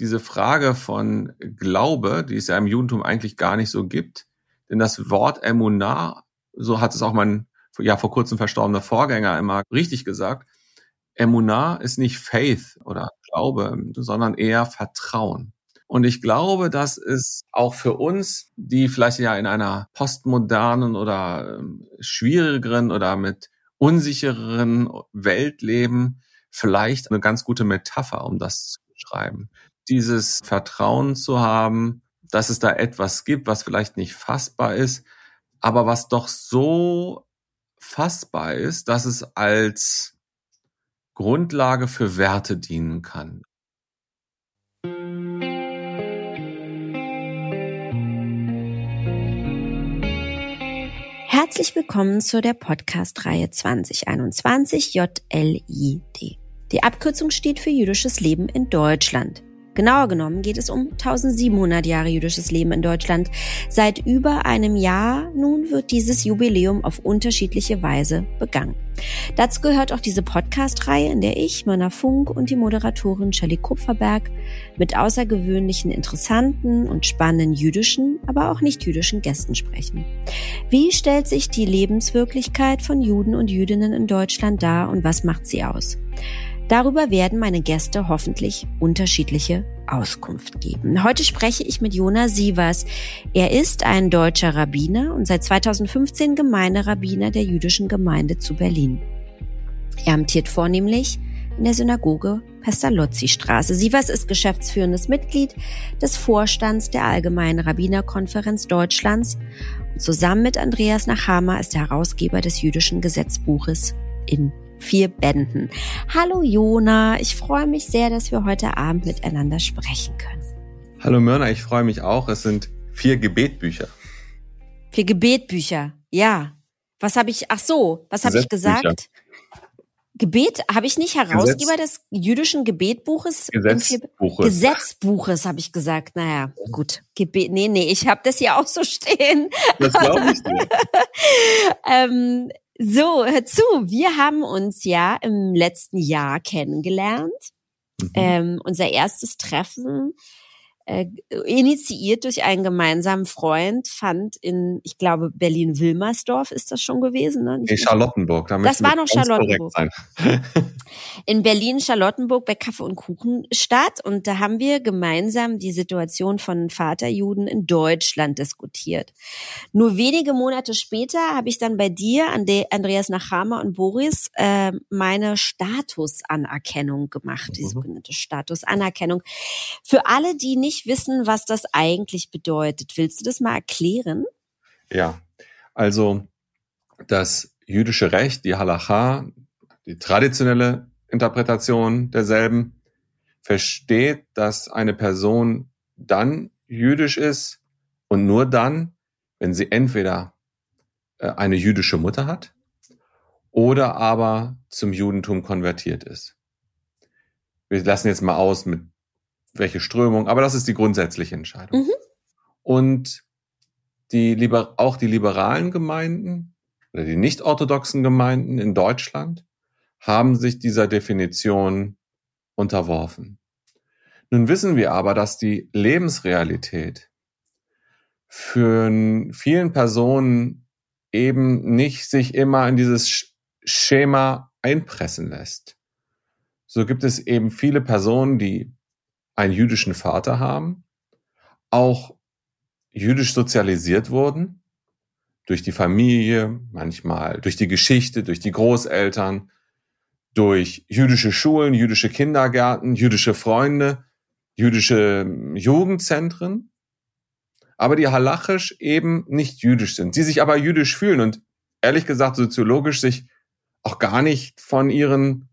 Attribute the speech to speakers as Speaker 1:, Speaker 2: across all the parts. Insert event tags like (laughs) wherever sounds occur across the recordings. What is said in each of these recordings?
Speaker 1: diese Frage von Glaube, die es ja im Judentum eigentlich gar nicht so gibt. Denn das Wort Emunah, so hat es auch mein ja vor kurzem verstorbener Vorgänger immer richtig gesagt, Emunah ist nicht Faith oder Glaube, sondern eher Vertrauen. Und ich glaube, dass es auch für uns, die vielleicht ja in einer postmodernen oder ähm, schwierigeren oder mit unsichereren Welt leben, vielleicht eine ganz gute Metapher, um das zu beschreiben. Dieses Vertrauen zu haben, dass es da etwas gibt, was vielleicht nicht fassbar ist, aber was doch so fassbar ist, dass es als Grundlage für Werte dienen kann.
Speaker 2: Herzlich willkommen zu der Podcast-Reihe 2021 JLID. Die Abkürzung steht für jüdisches Leben in Deutschland. Genauer genommen geht es um 1700 Jahre jüdisches Leben in Deutschland. Seit über einem Jahr nun wird dieses Jubiläum auf unterschiedliche Weise begangen. Dazu gehört auch diese Podcast-Reihe, in der ich, Mörner Funk und die Moderatorin Shelley Kupferberg mit außergewöhnlichen, interessanten und spannenden jüdischen, aber auch nicht jüdischen Gästen sprechen. Wie stellt sich die Lebenswirklichkeit von Juden und Jüdinnen in Deutschland dar und was macht sie aus? Darüber werden meine Gäste hoffentlich unterschiedliche Auskunft geben. Heute spreche ich mit Jona Sievers. Er ist ein deutscher Rabbiner und seit 2015 Gemeinderabbiner der jüdischen Gemeinde zu Berlin. Er amtiert vornehmlich in der Synagoge Pestalozzi-Straße. Sievers ist geschäftsführendes Mitglied des Vorstands der Allgemeinen Rabbinerkonferenz Deutschlands und zusammen mit Andreas Nachama ist er Herausgeber des jüdischen Gesetzbuches in vier Bänden. Hallo Jona, ich freue mich sehr, dass wir heute Abend miteinander sprechen können.
Speaker 1: Hallo Mörner, ich freue mich auch. Es sind vier Gebetbücher.
Speaker 2: Vier Gebetbücher, ja. Was habe ich, ach so, was habe ich gesagt? Gebet, habe ich nicht Herausgeber Gesetz, des jüdischen Gebetbuches?
Speaker 1: Gesetzbuches.
Speaker 2: Gesetzbuches, habe ich gesagt. Naja, gut. Gebet, nee, nee, ich habe das hier auch so stehen.
Speaker 1: Das glaube ich dir. (laughs)
Speaker 2: ähm, so, hör zu, wir haben uns ja im letzten Jahr kennengelernt. Mhm. Ähm, unser erstes Treffen äh, initiiert durch einen gemeinsamen Freund, fand in, ich glaube, Berlin-Wilmersdorf ist das schon gewesen. Ne?
Speaker 1: Nee, Charlottenburg.
Speaker 2: Da das war noch Charlottenburg. (laughs) in Berlin-Charlottenburg bei Kaffee und Kuchen statt. Und da haben wir gemeinsam die Situation von Vaterjuden in Deutschland diskutiert. Nur wenige Monate später habe ich dann bei dir, Andreas Nachama und Boris, äh, meine Statusanerkennung gemacht, die mhm. sogenannte Statusanerkennung. Für alle, die nicht nicht wissen, was das eigentlich bedeutet. Willst du das mal erklären?
Speaker 1: Ja, also das jüdische Recht, die Halacha, die traditionelle Interpretation derselben, versteht, dass eine Person dann jüdisch ist und nur dann, wenn sie entweder äh, eine jüdische Mutter hat oder aber zum Judentum konvertiert ist. Wir lassen jetzt mal aus mit welche Strömung, aber das ist die grundsätzliche Entscheidung. Mhm. Und die, auch die liberalen Gemeinden oder die nicht orthodoxen Gemeinden in Deutschland haben sich dieser Definition unterworfen. Nun wissen wir aber, dass die Lebensrealität für vielen Personen eben nicht sich immer in dieses Schema einpressen lässt. So gibt es eben viele Personen, die einen jüdischen Vater haben, auch jüdisch sozialisiert wurden, durch die Familie, manchmal durch die Geschichte, durch die Großeltern, durch jüdische Schulen, jüdische Kindergärten, jüdische Freunde, jüdische Jugendzentren, aber die halachisch eben nicht jüdisch sind, sie sich aber jüdisch fühlen und ehrlich gesagt soziologisch sich auch gar nicht von ihren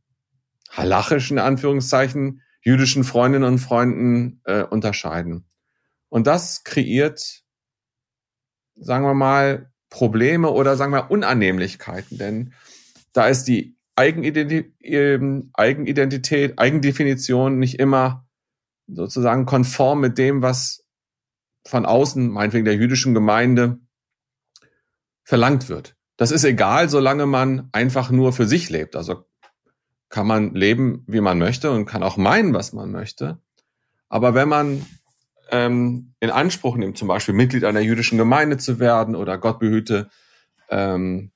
Speaker 1: halachischen Anführungszeichen jüdischen Freundinnen und Freunden äh, unterscheiden. Und das kreiert, sagen wir mal, Probleme oder sagen wir Unannehmlichkeiten, denn da ist die Eigenidentität, ähm, Eigenidentität, Eigendefinition nicht immer sozusagen konform mit dem, was von außen, meinetwegen der jüdischen Gemeinde, verlangt wird. Das ist egal, solange man einfach nur für sich lebt. Also kann man leben, wie man möchte und kann auch meinen, was man möchte. Aber wenn man ähm, in Anspruch nimmt, zum Beispiel Mitglied einer jüdischen Gemeinde zu werden oder Gott behüte, ähm,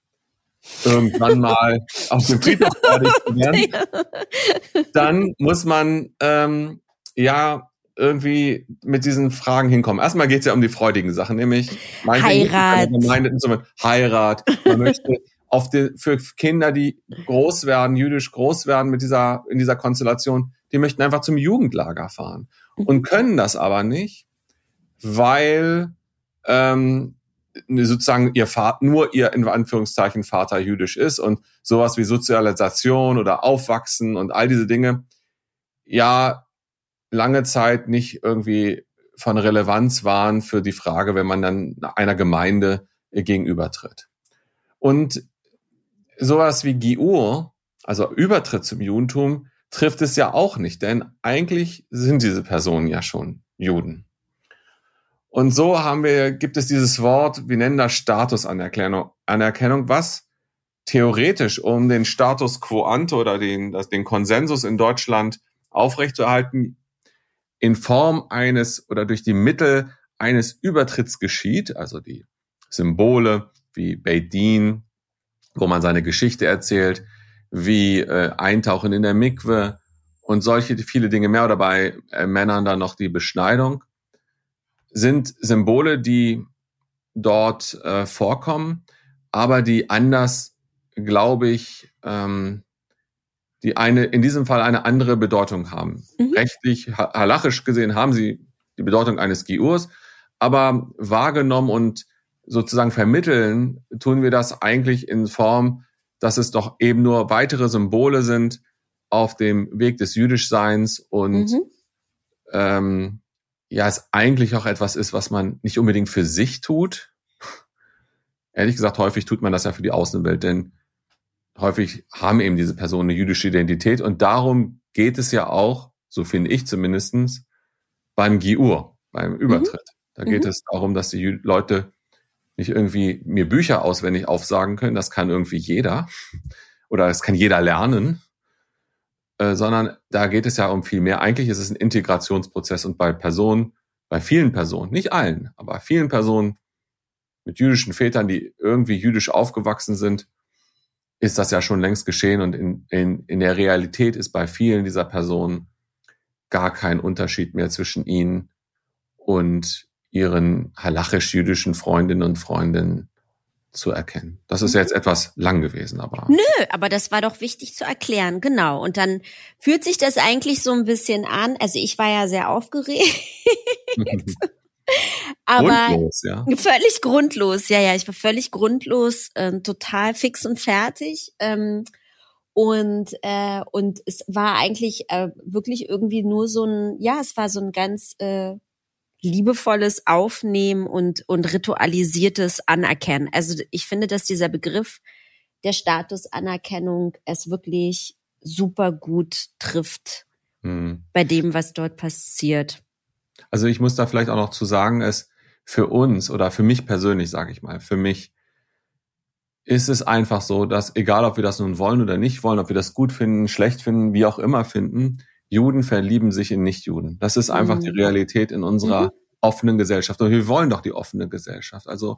Speaker 1: irgendwann (laughs) mal auf dem Friedhof (laughs) zu werden, dann muss man ähm, ja irgendwie mit diesen Fragen hinkommen. Erstmal geht es ja um die freudigen Sachen, nämlich
Speaker 2: Heirat.
Speaker 1: Gemeinde, Heirat. Man möchte auf die, für Kinder, die groß werden, jüdisch groß werden mit dieser, in dieser Konstellation, die möchten einfach zum Jugendlager fahren und mhm. können das aber nicht, weil ähm, sozusagen ihr Vater, nur ihr in Anführungszeichen Vater jüdisch ist und sowas wie Sozialisation oder Aufwachsen und all diese Dinge ja lange Zeit nicht irgendwie von Relevanz waren für die Frage, wenn man dann einer Gemeinde gegenübertritt. Und sowas wie Giur, also Übertritt zum Judentum, trifft es ja auch nicht, denn eigentlich sind diese Personen ja schon Juden. Und so haben wir, gibt es dieses Wort, wir nennen das Statusanerkennung, Anerkennung, was theoretisch, um den Status quo ante oder den, den Konsensus in Deutschland aufrechtzuerhalten, in Form eines oder durch die Mittel eines Übertritts geschieht, also die Symbole wie Beit Din, wo man seine Geschichte erzählt, wie äh, Eintauchen in der Mikwe und solche viele Dinge mehr oder bei äh, Männern dann noch die Beschneidung, sind Symbole, die dort äh, vorkommen, aber die anders, glaube ich, ähm, die eine in diesem Fall eine andere Bedeutung haben. Mhm. Rechtlich, halachisch gesehen haben sie die Bedeutung eines Giurs, aber wahrgenommen und sozusagen vermitteln, tun wir das eigentlich in Form, dass es doch eben nur weitere Symbole sind auf dem Weg des Jüdischseins und mhm. ähm, ja, es eigentlich auch etwas ist, was man nicht unbedingt für sich tut. (laughs) Ehrlich gesagt, häufig tut man das ja für die Außenwelt, denn häufig haben eben diese Personen eine jüdische Identität und darum geht es ja auch, so finde ich zumindestens, beim Giur, beim Übertritt. Mhm. Da geht mhm. es darum, dass die Leute nicht irgendwie mir Bücher auswendig aufsagen können, das kann irgendwie jeder oder das kann jeder lernen, äh, sondern da geht es ja um viel mehr. Eigentlich ist es ein Integrationsprozess und bei Personen, bei vielen Personen, nicht allen, aber vielen Personen mit jüdischen Vätern, die irgendwie jüdisch aufgewachsen sind, ist das ja schon längst geschehen und in, in, in der Realität ist bei vielen dieser Personen gar kein Unterschied mehr zwischen ihnen und ihren halachisch-jüdischen Freundinnen und Freunden zu erkennen. Das ist mhm. jetzt etwas lang gewesen, aber.
Speaker 2: Nö, aber das war doch wichtig zu erklären, genau. Und dann fühlt sich das eigentlich so ein bisschen an. Also ich war ja sehr aufgeregt. (laughs) aber grundlos, ja. völlig grundlos, ja, ja, ich war völlig grundlos, äh, total fix und fertig. Ähm, und äh, und es war eigentlich äh, wirklich irgendwie nur so ein, ja, es war so ein ganz äh, liebevolles Aufnehmen und, und ritualisiertes Anerkennen. Also ich finde, dass dieser Begriff der Statusanerkennung es wirklich super gut trifft hm. bei dem, was dort passiert.
Speaker 1: Also ich muss da vielleicht auch noch zu sagen, es für uns oder für mich persönlich, sage ich mal, für mich ist es einfach so, dass egal, ob wir das nun wollen oder nicht wollen, ob wir das gut finden, schlecht finden, wie auch immer finden, Juden verlieben sich in Nichtjuden. Das ist einfach mhm. die Realität in unserer mhm. offenen Gesellschaft. Und wir wollen doch die offene Gesellschaft. Also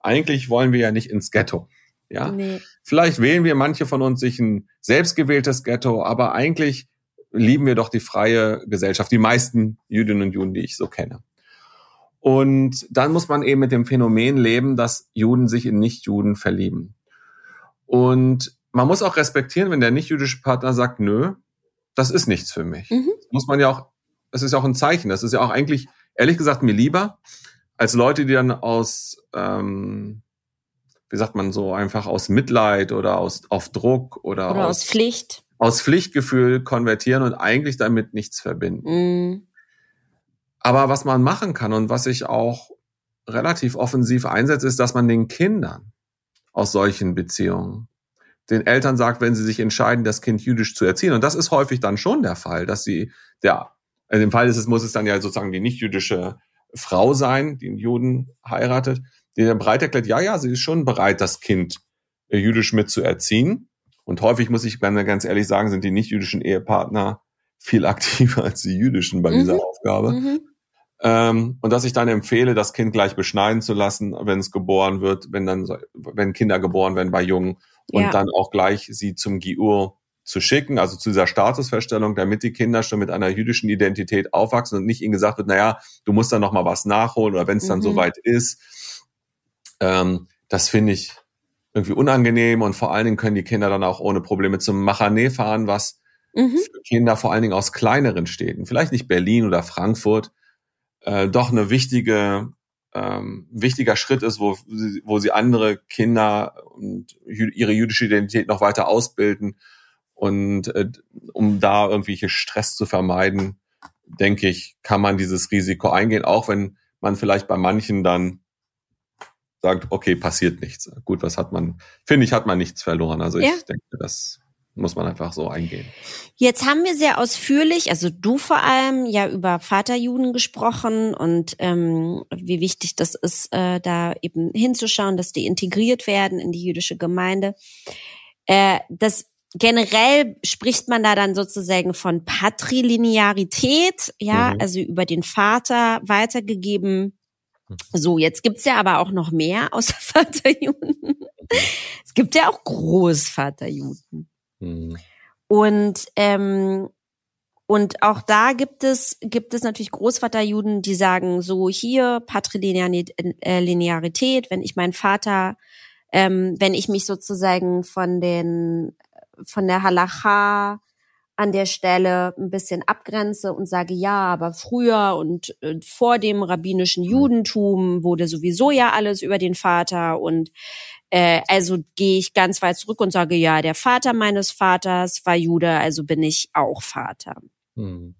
Speaker 1: eigentlich wollen wir ja nicht ins Ghetto. Ja, nee. vielleicht wählen wir manche von uns sich ein selbstgewähltes Ghetto, aber eigentlich lieben wir doch die freie Gesellschaft. Die meisten Jüdinnen und Juden, die ich so kenne. Und dann muss man eben mit dem Phänomen leben, dass Juden sich in Nichtjuden verlieben. Und man muss auch respektieren, wenn der nicht-jüdische Partner sagt, nö, das ist nichts für mich. Mhm. muss man ja auch, das ist ja auch ein Zeichen. Das ist ja auch eigentlich, ehrlich gesagt, mir lieber, als Leute, die dann aus, ähm, wie sagt man so, einfach aus Mitleid oder aus auf Druck oder,
Speaker 2: oder aus, aus, Pflicht.
Speaker 1: Aus Pflichtgefühl konvertieren und eigentlich damit nichts verbinden. Mhm. Aber was man machen kann und was ich auch relativ offensiv einsetze, ist, dass man den Kindern aus solchen Beziehungen den Eltern sagt, wenn sie sich entscheiden, das Kind jüdisch zu erziehen. Und das ist häufig dann schon der Fall, dass sie, der, in dem Fall ist es, muss es dann ja sozusagen die nicht-jüdische Frau sein, die einen Juden heiratet, die dann bereit erklärt, ja, ja, sie ist schon bereit, das Kind äh, jüdisch mit zu erziehen. Und häufig muss ich ganz ehrlich sagen, sind die nicht-jüdischen Ehepartner viel (laughs) aktiver als die jüdischen bei dieser mhm. Aufgabe. Mhm. Ähm, und dass ich dann empfehle, das Kind gleich beschneiden zu lassen, wenn es geboren wird, wenn dann, wenn Kinder geboren werden bei Jungen und ja. dann auch gleich sie zum Giur zu schicken, also zu dieser Statusfeststellung, damit die Kinder schon mit einer jüdischen Identität aufwachsen und nicht ihnen gesagt wird, naja, du musst dann noch mal was nachholen oder wenn es dann mhm. soweit ist. Ähm, das finde ich irgendwie unangenehm und vor allen Dingen können die Kinder dann auch ohne Probleme zum Machane fahren, was mhm. für Kinder vor allen Dingen aus kleineren Städten, vielleicht nicht Berlin oder Frankfurt, äh, doch eine wichtige ähm, wichtiger Schritt ist, wo, wo sie andere Kinder und ihre jüdische Identität noch weiter ausbilden. Und äh, um da irgendwelche Stress zu vermeiden, denke ich, kann man dieses Risiko eingehen, auch wenn man vielleicht bei manchen dann sagt, okay, passiert nichts. Gut, was hat man, finde ich, hat man nichts verloren. Also ja. ich denke, das muss man einfach so eingehen.
Speaker 2: Jetzt haben wir sehr ausführlich, also du vor allem, ja über Vaterjuden gesprochen und ähm, wie wichtig das ist, äh, da eben hinzuschauen, dass die integriert werden in die jüdische Gemeinde. Äh, das generell spricht man da dann sozusagen von Patrilinearität, ja, mhm. also über den Vater weitergegeben. So, jetzt gibt's ja aber auch noch mehr außer (laughs) Vaterjuden. Es gibt ja auch Großvaterjuden. Mhm. Und ähm, und auch da gibt es gibt es natürlich Großvaterjuden, die sagen so hier Patrilinearität, wenn ich meinen Vater, ähm, wenn ich mich sozusagen von den von der Halacha an der Stelle ein bisschen abgrenze und sage, ja, aber früher und äh, vor dem rabbinischen mhm. Judentum wurde sowieso ja alles über den Vater und äh, also gehe ich ganz weit zurück und sage, ja, der Vater meines Vaters war Jude, also bin ich auch Vater. Hm.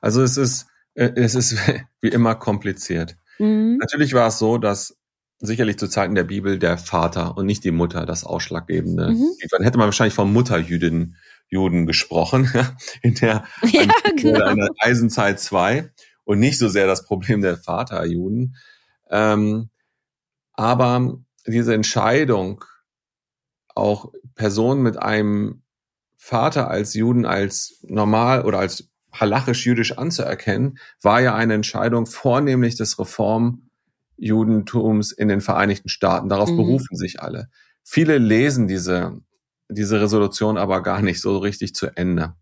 Speaker 1: Also es ist, äh, es ist (laughs) wie immer kompliziert. Mhm. Natürlich war es so, dass sicherlich zu Zeiten der Bibel der Vater und nicht die Mutter das Ausschlaggebende. Mhm. Dann hätte man wahrscheinlich von Mutterjüdinnen Juden gesprochen, (laughs) in der, (laughs) ja, genau. Eisenzeit 2 und nicht so sehr das Problem der Vaterjuden. Ähm, aber diese Entscheidung, auch Personen mit einem Vater als Juden als normal oder als halachisch-jüdisch anzuerkennen, war ja eine Entscheidung vornehmlich des Reformjudentums in den Vereinigten Staaten. Darauf mhm. berufen sich alle. Viele lesen diese, diese Resolution aber gar nicht so richtig zu Ende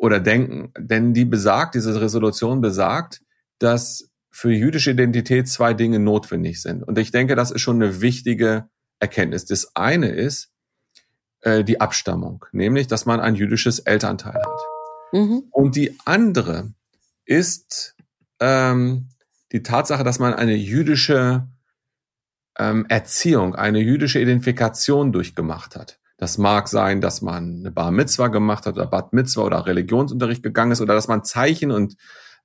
Speaker 1: oder denken, denn die besagt, diese Resolution besagt, dass für jüdische Identität zwei Dinge notwendig sind. Und ich denke, das ist schon eine wichtige Erkenntnis. Das eine ist äh, die Abstammung, nämlich, dass man ein jüdisches Elternteil hat. Mhm. Und die andere ist ähm, die Tatsache, dass man eine jüdische ähm, Erziehung, eine jüdische Identifikation durchgemacht hat. Das mag sein, dass man eine Bar Mitzwa gemacht hat oder Bad Mitzwa oder Religionsunterricht gegangen ist oder dass man Zeichen und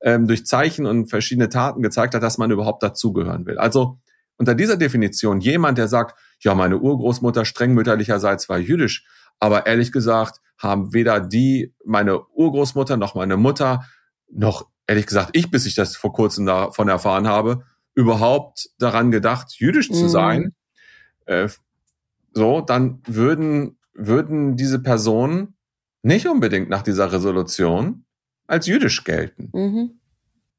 Speaker 1: ähm, durch Zeichen und verschiedene Taten gezeigt hat, dass man überhaupt dazugehören will. Also unter dieser Definition jemand, der sagt, ja, meine Urgroßmutter streng mütterlicherseits war jüdisch, aber ehrlich gesagt haben weder die, meine Urgroßmutter noch meine Mutter, noch ehrlich gesagt ich, bis ich das vor kurzem davon erfahren habe, überhaupt daran gedacht, jüdisch zu mhm. sein. Äh, so, dann würden, würden diese Personen nicht unbedingt nach dieser Resolution als jüdisch gelten. Mhm.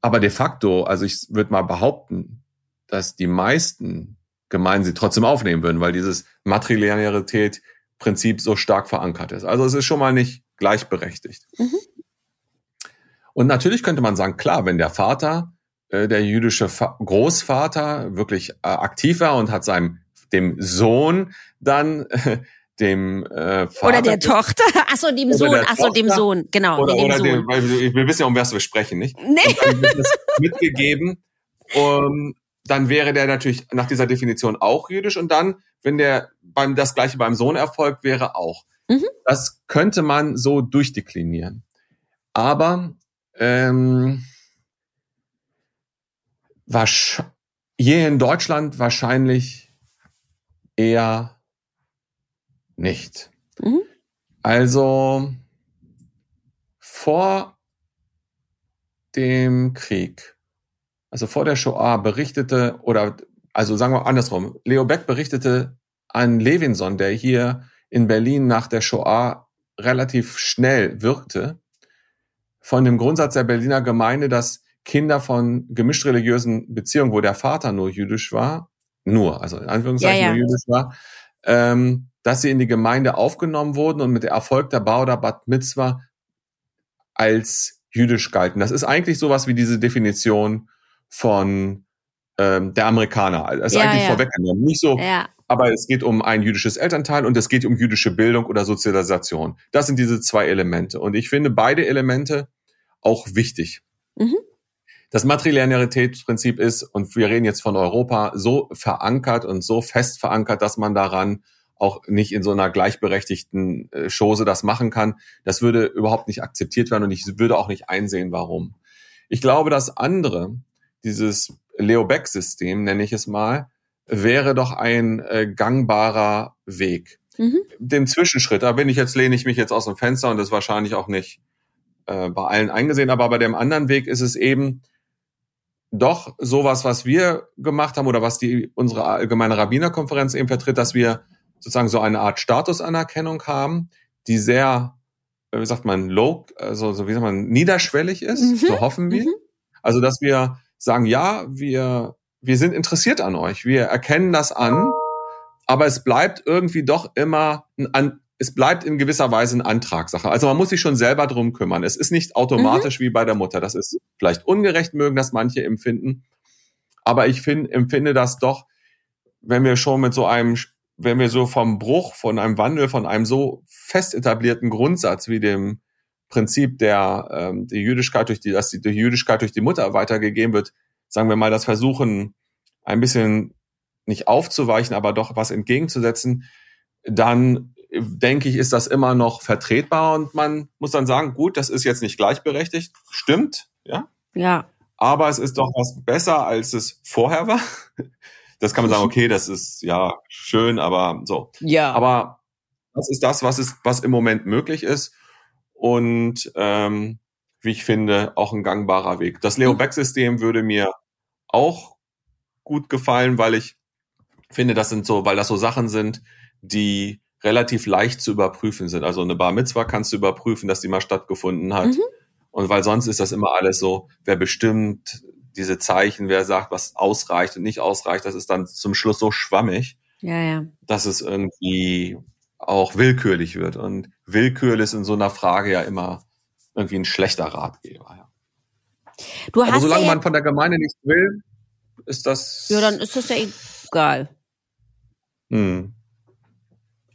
Speaker 1: Aber de facto, also ich würde mal behaupten, dass die meisten Gemeinden sie trotzdem aufnehmen würden, weil dieses Matrilinearität-Prinzip so stark verankert ist. Also es ist schon mal nicht gleichberechtigt. Mhm. Und natürlich könnte man sagen, klar, wenn der Vater, äh, der jüdische Fa Großvater wirklich äh, aktiv war und hat seinem dem Sohn dann äh, dem äh, Vater.
Speaker 2: Oder der Tochter. (laughs) Achso, dem Sohn. Achso, dem Sohn. Genau.
Speaker 1: Oder,
Speaker 2: dem
Speaker 1: oder Sohn. Dem, weil wir wissen ja, um was wir sprechen, nicht? Nee. (laughs) Mitgegeben. Um, dann wäre der natürlich nach dieser Definition auch jüdisch. Und dann, wenn der beim das gleiche beim Sohn erfolgt, wäre auch. Mhm. Das könnte man so durchdeklinieren. Aber ähm, hier in Deutschland wahrscheinlich eher nicht. Mhm. Also vor dem Krieg, also vor der Shoah berichtete, oder also sagen wir andersrum, Leo Beck berichtete an Levinson, der hier in Berlin nach der Shoah relativ schnell wirkte, von dem Grundsatz der Berliner Gemeinde, dass Kinder von gemischt religiösen Beziehungen, wo der Vater nur jüdisch war, nur, also in Anführungszeichen ja, ja. nur jüdisch war, ähm, dass sie in die Gemeinde aufgenommen wurden und mit der Erfolg der Bau der Bat Mitzvah als jüdisch galten. Das ist eigentlich sowas wie diese Definition von ähm, der Amerikaner. Das ist ja, eigentlich ja. vorweggenommen. Nicht so, ja. aber es geht um ein jüdisches Elternteil und es geht um jüdische Bildung oder Sozialisation. Das sind diese zwei Elemente. Und ich finde beide Elemente auch wichtig. Mhm. Das Matrilinearitätsprinzip ist, und wir reden jetzt von Europa, so verankert und so fest verankert, dass man daran auch nicht in so einer gleichberechtigten äh, Chose das machen kann. Das würde überhaupt nicht akzeptiert werden und ich würde auch nicht einsehen, warum. Ich glaube, das andere, dieses Leo Beck-System, nenne ich es mal, wäre doch ein äh, gangbarer Weg. Mhm. Den Zwischenschritt, da bin ich jetzt, lehne ich mich jetzt aus dem Fenster und das ist wahrscheinlich auch nicht äh, bei allen eingesehen, aber bei dem anderen Weg ist es eben doch sowas, was wir gemacht haben oder was die unsere allgemeine Rabbinerkonferenz eben vertritt, dass wir sozusagen so eine Art Statusanerkennung haben, die sehr, äh, wie sagt man, low, also so wie sagt man, niederschwellig ist, mhm. so hoffen wir. Mhm. Also dass wir sagen, ja, wir, wir sind interessiert an euch, wir erkennen das an, aber es bleibt irgendwie doch immer ein, es bleibt in gewisser Weise eine Antragssache. Also man muss sich schon selber drum kümmern. Es ist nicht automatisch mhm. wie bei der Mutter. Das ist vielleicht ungerecht, mögen das manche empfinden. Aber ich find, empfinde das doch, wenn wir schon mit so einem, wenn wir so vom Bruch, von einem Wandel, von einem so fest etablierten Grundsatz wie dem Prinzip der ähm, die Jüdischkeit durch die, dass die, die Jüdischkeit durch die Mutter weitergegeben wird, sagen wir mal, das Versuchen ein bisschen nicht aufzuweichen, aber doch was entgegenzusetzen, dann denke ich, ist das immer noch vertretbar und man muss dann sagen, gut, das ist jetzt nicht gleichberechtigt, stimmt, ja.
Speaker 2: Ja.
Speaker 1: Aber es ist doch was besser, als es vorher war. Das kann man sagen, okay, das ist ja schön, aber so.
Speaker 2: Ja.
Speaker 1: Aber das ist das, was ist, was im Moment möglich ist und ähm, wie ich finde, auch ein gangbarer Weg. Das Leo Beck-System würde mir auch gut gefallen, weil ich finde, das sind so, weil das so Sachen sind, die relativ leicht zu überprüfen sind. Also eine Bar Mitzwa kannst du überprüfen, dass die mal stattgefunden hat. Mhm. Und weil sonst ist das immer alles so, wer bestimmt diese Zeichen, wer sagt, was ausreicht und nicht ausreicht, das ist dann zum Schluss so schwammig,
Speaker 2: ja, ja.
Speaker 1: dass es irgendwie auch willkürlich wird. Und Willkür ist in so einer Frage ja immer irgendwie ein schlechter Ratgeber. Ja. Du Aber solange ja man von der Gemeinde nichts will, ist das.
Speaker 2: Ja, dann ist das ja egal. Hm.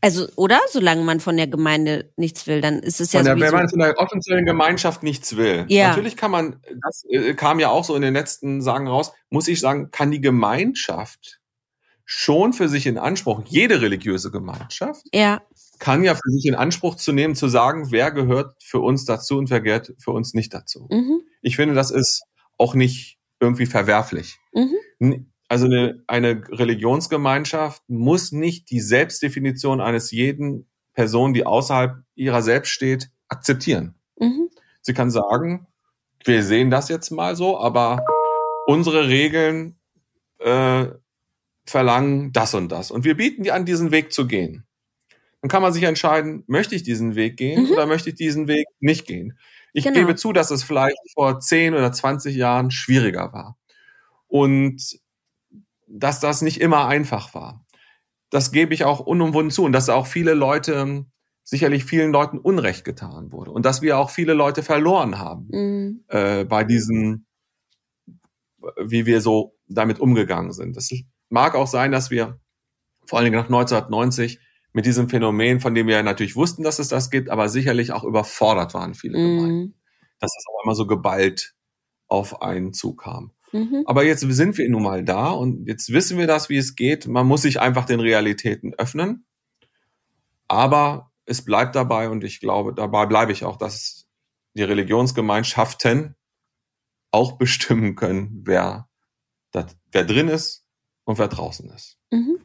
Speaker 2: Also, oder? Solange man von der Gemeinde nichts will, dann ist es ja
Speaker 1: so.
Speaker 2: Wenn
Speaker 1: man von der offiziellen Gemeinschaft nichts will. Ja. Natürlich kann man, das äh, kam ja auch so in den letzten Sagen raus, muss ich sagen, kann die Gemeinschaft schon für sich in Anspruch, jede religiöse Gemeinschaft,
Speaker 2: ja.
Speaker 1: kann ja für sich in Anspruch zu nehmen, zu sagen, wer gehört für uns dazu und wer gehört für uns nicht dazu. Mhm. Ich finde, das ist auch nicht irgendwie verwerflich. Mhm. Also eine, eine Religionsgemeinschaft muss nicht die Selbstdefinition eines jeden Person, die außerhalb ihrer selbst steht, akzeptieren. Mhm. Sie kann sagen, wir sehen das jetzt mal so, aber unsere Regeln äh, verlangen das und das. Und wir bieten dir an, diesen Weg zu gehen. Dann kann man sich entscheiden, möchte ich diesen Weg gehen mhm. oder möchte ich diesen Weg nicht gehen. Ich genau. gebe zu, dass es vielleicht vor 10 oder 20 Jahren schwieriger war. Und dass das nicht immer einfach war. Das gebe ich auch unumwunden zu und dass auch viele Leute, sicherlich vielen Leuten Unrecht getan wurde und dass wir auch viele Leute verloren haben mhm. äh, bei diesen, wie wir so damit umgegangen sind. Das mag auch sein, dass wir vor allen Dingen nach 1990 mit diesem Phänomen, von dem wir natürlich wussten, dass es das gibt, aber sicherlich auch überfordert waren viele mhm. Gemeinden. Dass es auch immer so geballt auf einen zukam. Mhm. Aber jetzt sind wir nun mal da und jetzt wissen wir das, wie es geht. Man muss sich einfach den Realitäten öffnen. Aber es bleibt dabei und ich glaube, dabei bleibe ich auch, dass die Religionsgemeinschaften auch bestimmen können, wer, das, wer drin ist und wer draußen ist. Mhm.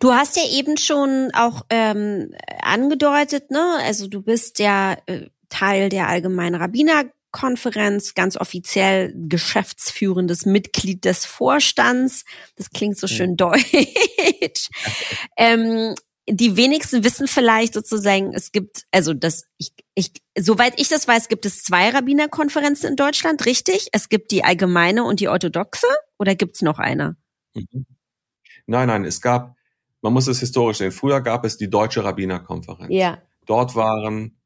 Speaker 2: Du hast ja eben schon auch ähm, angedeutet, ne? Also du bist ja äh, Teil der Allgemeinen Rabbiner Konferenz, ganz offiziell geschäftsführendes Mitglied des Vorstands. Das klingt so schön deutsch. (laughs) ähm, die wenigsten wissen vielleicht sozusagen, es gibt, also das, ich, ich, soweit ich das weiß, gibt es zwei Rabbinerkonferenzen in Deutschland, richtig? Es gibt die allgemeine und die orthodoxe oder gibt es noch eine?
Speaker 1: Mhm. Nein, nein, es gab, man muss es historisch sehen. Früher gab es die Deutsche Rabbinerkonferenz.
Speaker 2: Ja.
Speaker 1: Dort waren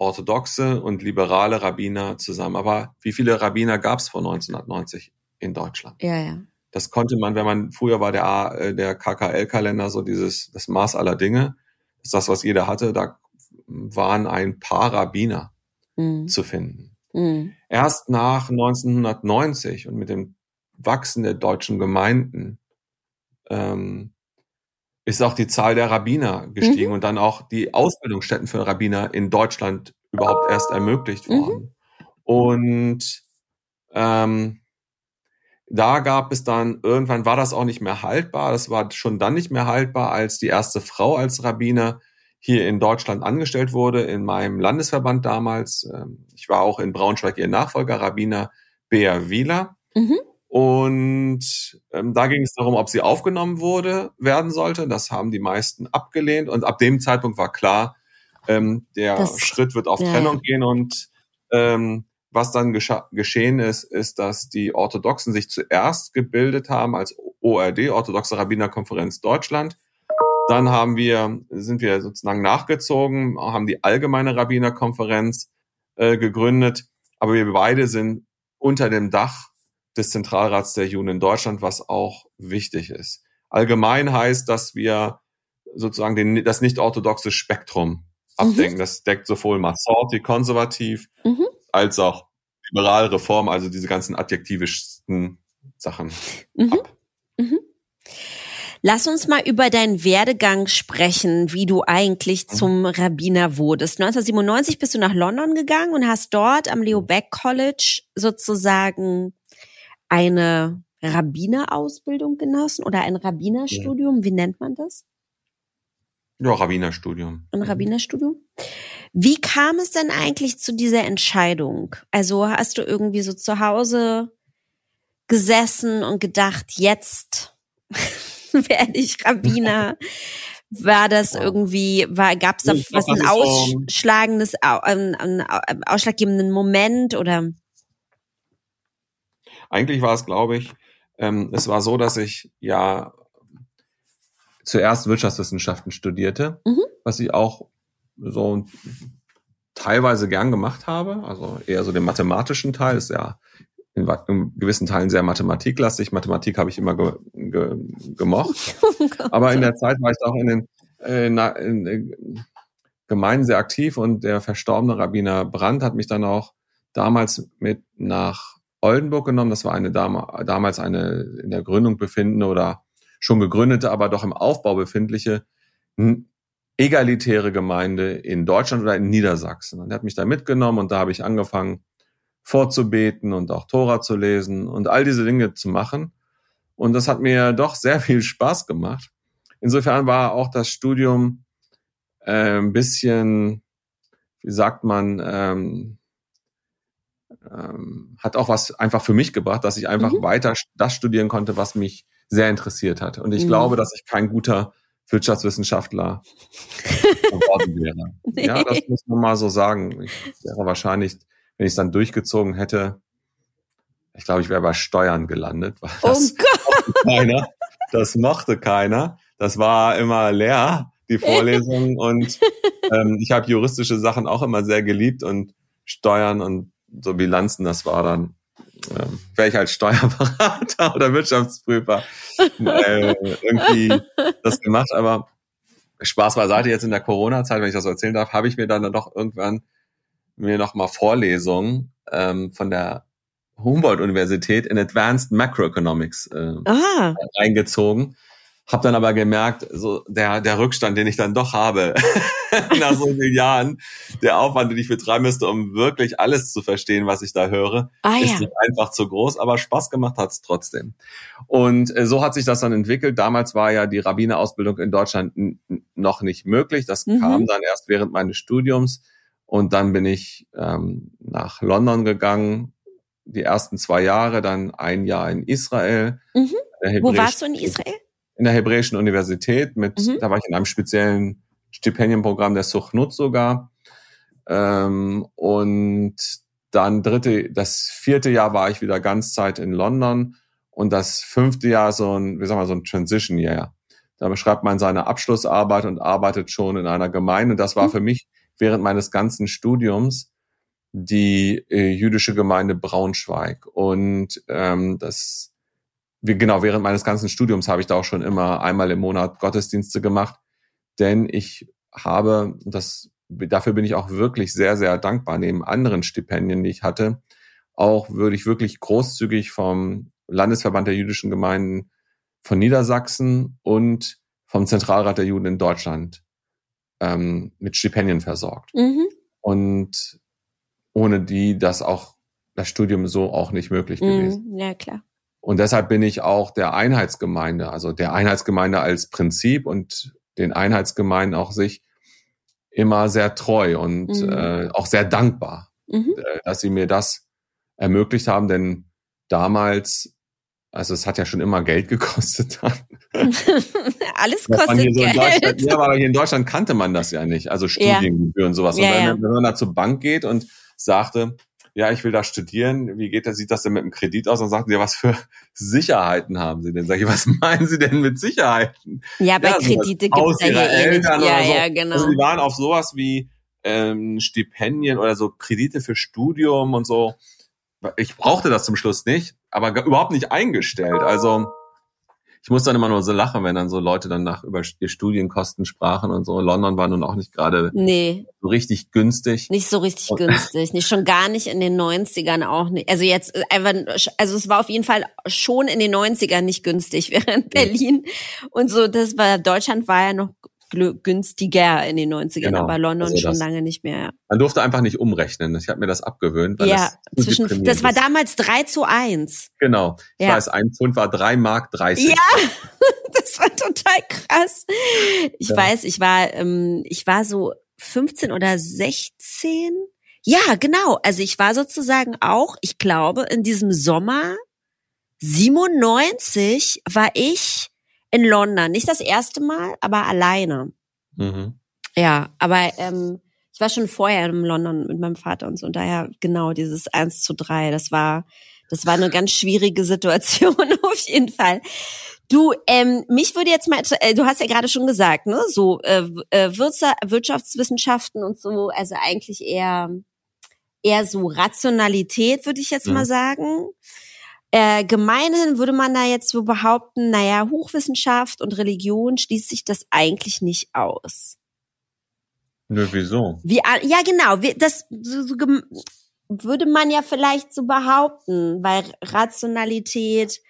Speaker 1: orthodoxe und liberale Rabbiner zusammen. Aber wie viele Rabbiner gab es vor 1990 in Deutschland?
Speaker 2: Ja, ja.
Speaker 1: Das konnte man, wenn man, früher war der, äh, der KKL-Kalender so dieses, das Maß aller Dinge. Das ist das, was jeder hatte. Da waren ein paar Rabbiner mhm. zu finden. Mhm. Erst nach 1990 und mit dem Wachsen der deutschen Gemeinden ähm, ist auch die Zahl der Rabbiner gestiegen mhm. und dann auch die Ausbildungsstätten für Rabbiner in Deutschland überhaupt erst ermöglicht mhm. worden. Mhm. Und ähm, da gab es dann, irgendwann war das auch nicht mehr haltbar. Das war schon dann nicht mehr haltbar, als die erste Frau als Rabbiner hier in Deutschland angestellt wurde, in meinem Landesverband damals. Ähm, ich war auch in Braunschweig ihr Nachfolger, Rabbiner Bea Wieler. Mhm. Und ähm, da ging es darum, ob sie aufgenommen wurde, werden sollte. Das haben die meisten abgelehnt. Und ab dem Zeitpunkt war klar, ähm, der das, Schritt wird auf ja. Trennung gehen. Und ähm, was dann geschehen ist, ist, dass die Orthodoxen sich zuerst gebildet haben als ORD, Orthodoxe Rabbinerkonferenz Deutschland. Dann haben wir, sind wir sozusagen nachgezogen, haben die Allgemeine Rabbinerkonferenz äh, gegründet. Aber wir beide sind unter dem Dach des Zentralrats der Juden in Deutschland, was auch wichtig ist. Allgemein heißt, dass wir sozusagen den, das nicht-orthodoxe Spektrum mhm. abdenken. Mhm. Das deckt sowohl Massorti, konservativ, mhm. als auch liberal, Reform, also diese ganzen adjektivischsten Sachen mhm. ab. Mhm.
Speaker 2: Lass uns mal über deinen Werdegang sprechen, wie du eigentlich mhm. zum Rabbiner wurdest. 1997 bist du nach London gegangen und hast dort am Leo Back College sozusagen eine Rabbinerausbildung genossen oder ein Rabbinerstudium? Ja. Wie nennt man das?
Speaker 1: Ja, Rabbinerstudium.
Speaker 2: Ein Rabbinerstudium? Wie kam es denn eigentlich zu dieser Entscheidung? Also hast du irgendwie so zu Hause gesessen und gedacht, jetzt (laughs) werde ich Rabbiner? (laughs) War das irgendwie, war, gab es da was ein ausschlagendes, einen, einen ausschlaggebenden Moment oder?
Speaker 1: Eigentlich war es, glaube ich, ähm, es war so, dass ich ja zuerst Wirtschaftswissenschaften studierte, mhm. was ich auch so teilweise gern gemacht habe. Also eher so den mathematischen Teil ist ja in, in gewissen Teilen sehr mathematiklastig. Mathematik habe ich immer ge, ge, gemocht. (laughs) Oh Aber in der Zeit war ich auch in den äh, in, in, in Gemeinden sehr aktiv und der verstorbene Rabbiner Brandt hat mich dann auch damals mit nach Oldenburg genommen. Das war eine damals eine in der Gründung befindende oder schon gegründete, aber doch im Aufbau befindliche egalitäre Gemeinde in Deutschland oder in Niedersachsen. Und er hat mich da mitgenommen und da habe ich angefangen vorzubeten und auch Tora zu lesen und all diese Dinge zu machen. Und das hat mir doch sehr viel Spaß gemacht. Insofern war auch das Studium äh, ein bisschen, wie sagt man, ähm, ähm, hat auch was einfach für mich gebracht, dass ich einfach mhm. weiter das studieren konnte, was mich sehr interessiert hat. Und ich mhm. glaube, dass ich kein guter Wirtschaftswissenschaftler (laughs) geworden wäre. Nee. Ja, das muss man mal so sagen. Ich wäre wahrscheinlich, wenn ich es dann durchgezogen hätte, ich glaube, ich wäre bei Steuern gelandet. Weil oh das Gott. Keiner, das mochte keiner. Das war immer leer, die Vorlesung. und (laughs) ähm, ich habe juristische Sachen auch immer sehr geliebt und Steuern und so Bilanzen, das war dann, ähm, wäre ich als Steuerberater (laughs) oder Wirtschaftsprüfer äh, irgendwie das gemacht. Aber Spaß beiseite, jetzt in der Corona-Zeit, wenn ich das so erzählen darf, habe ich mir dann doch irgendwann mir nochmal Vorlesungen ähm, von der Humboldt-Universität in Advanced Macroeconomics äh, reingezogen. Hab dann aber gemerkt, so der, der Rückstand, den ich dann doch habe (laughs) nach so vielen Jahren, der Aufwand, den ich betreiben müsste, um wirklich alles zu verstehen, was ich da höre, ah, ist ja. nicht einfach zu groß, aber Spaß gemacht hat es trotzdem. Und äh, so hat sich das dann entwickelt. Damals war ja die Rabbinerausbildung in Deutschland noch nicht möglich. Das mhm. kam dann erst während meines Studiums. Und dann bin ich ähm, nach London gegangen, die ersten zwei Jahre, dann ein Jahr in Israel.
Speaker 2: Mhm. Wo warst du in Israel?
Speaker 1: In der Hebräischen Universität mit, mhm. da war ich in einem speziellen Stipendienprogramm der Suchnut sogar. Ähm, und dann dritte, das vierte Jahr war ich wieder ganz Zeit in London und das fünfte Jahr so ein, wie sagen wir, so ein Transition Year. Da beschreibt man seine Abschlussarbeit und arbeitet schon in einer Gemeinde. Das war mhm. für mich während meines ganzen Studiums die äh, jüdische Gemeinde Braunschweig. Und ähm, das, wie, genau, während meines ganzen Studiums habe ich da auch schon immer einmal im Monat Gottesdienste gemacht. Denn ich habe, das, dafür bin ich auch wirklich sehr, sehr dankbar, neben anderen Stipendien, die ich hatte, auch würde ich wirklich großzügig vom Landesverband der jüdischen Gemeinden von Niedersachsen und vom Zentralrat der Juden in Deutschland ähm, mit Stipendien versorgt. Mhm. Und ohne die das auch das Studium so auch nicht möglich gewesen.
Speaker 2: Mhm, ja, klar.
Speaker 1: Und deshalb bin ich auch der Einheitsgemeinde, also der Einheitsgemeinde als Prinzip und den Einheitsgemeinden auch sich immer sehr treu und mhm. äh, auch sehr dankbar, mhm. äh, dass sie mir das ermöglicht haben, denn damals, also es hat ja schon immer Geld (laughs) gekostet. (laughs)
Speaker 2: Alles kostet
Speaker 1: so
Speaker 2: Geld.
Speaker 1: Ja, aber hier in Deutschland kannte man das ja nicht, also Studiengebühren ja. und sowas. Und ja, wenn, ja. wenn man da zur Bank geht und sagte, ja, ich will da studieren, wie geht das, sieht das denn mit dem Kredit aus? Dann sagten sie, ja, was für Sicherheiten haben Sie denn? Sag ich, was (laughs) meinen Sie denn mit Sicherheiten?
Speaker 2: Ja, bei ja, Kredite gibt es ja hier eh nicht. Ja,
Speaker 1: so.
Speaker 2: ja, genau.
Speaker 1: Also die waren auf sowas wie ähm, Stipendien oder so Kredite für Studium und so. Ich brauchte das zum Schluss nicht, aber überhaupt nicht eingestellt. Also ich muss dann immer nur so lachen, wenn dann so Leute dann nach über die Studienkosten sprachen und so. London war nun auch nicht gerade
Speaker 2: nee.
Speaker 1: so richtig günstig.
Speaker 2: Nicht so richtig und günstig. Nicht schon gar nicht in den 90ern auch nicht. Also jetzt äh, einfach, also es war auf jeden Fall schon in den 90ern nicht günstig (laughs) während Berlin. Und so, das war, Deutschland war ja noch günstiger in den 90ern, genau. aber London also schon lange nicht mehr.
Speaker 1: Man durfte einfach nicht umrechnen. Ich habe mir das abgewöhnt.
Speaker 2: Ja, das, zwischen, das war damals 3 zu 1.
Speaker 1: Genau. Ich ja. weiß, ein Pfund war 3 Mark 30.
Speaker 2: Ja, (laughs) das war total krass. Ich ja. weiß, ich war, ähm, ich war so 15 oder 16. Ja, genau. Also ich war sozusagen auch, ich glaube, in diesem Sommer 97 war ich in London. Nicht das erste Mal, aber alleine. Mhm. Ja, aber ähm, ich war schon vorher in London mit meinem Vater und so. Und daher genau dieses eins zu drei. Das war, das war eine ganz schwierige Situation (laughs) auf jeden Fall. Du, ähm, mich würde jetzt mal, äh, du hast ja gerade schon gesagt, ne, so äh, äh, Wirtschaftswissenschaften und so, also eigentlich eher eher so Rationalität, würde ich jetzt mhm. mal sagen. Äh, gemeinhin würde man da jetzt so behaupten, naja, Hochwissenschaft und Religion schließt sich das eigentlich nicht aus.
Speaker 1: Nö, wieso?
Speaker 2: Wie, ja, genau. Das so, so, würde man ja vielleicht so behaupten, weil Rationalität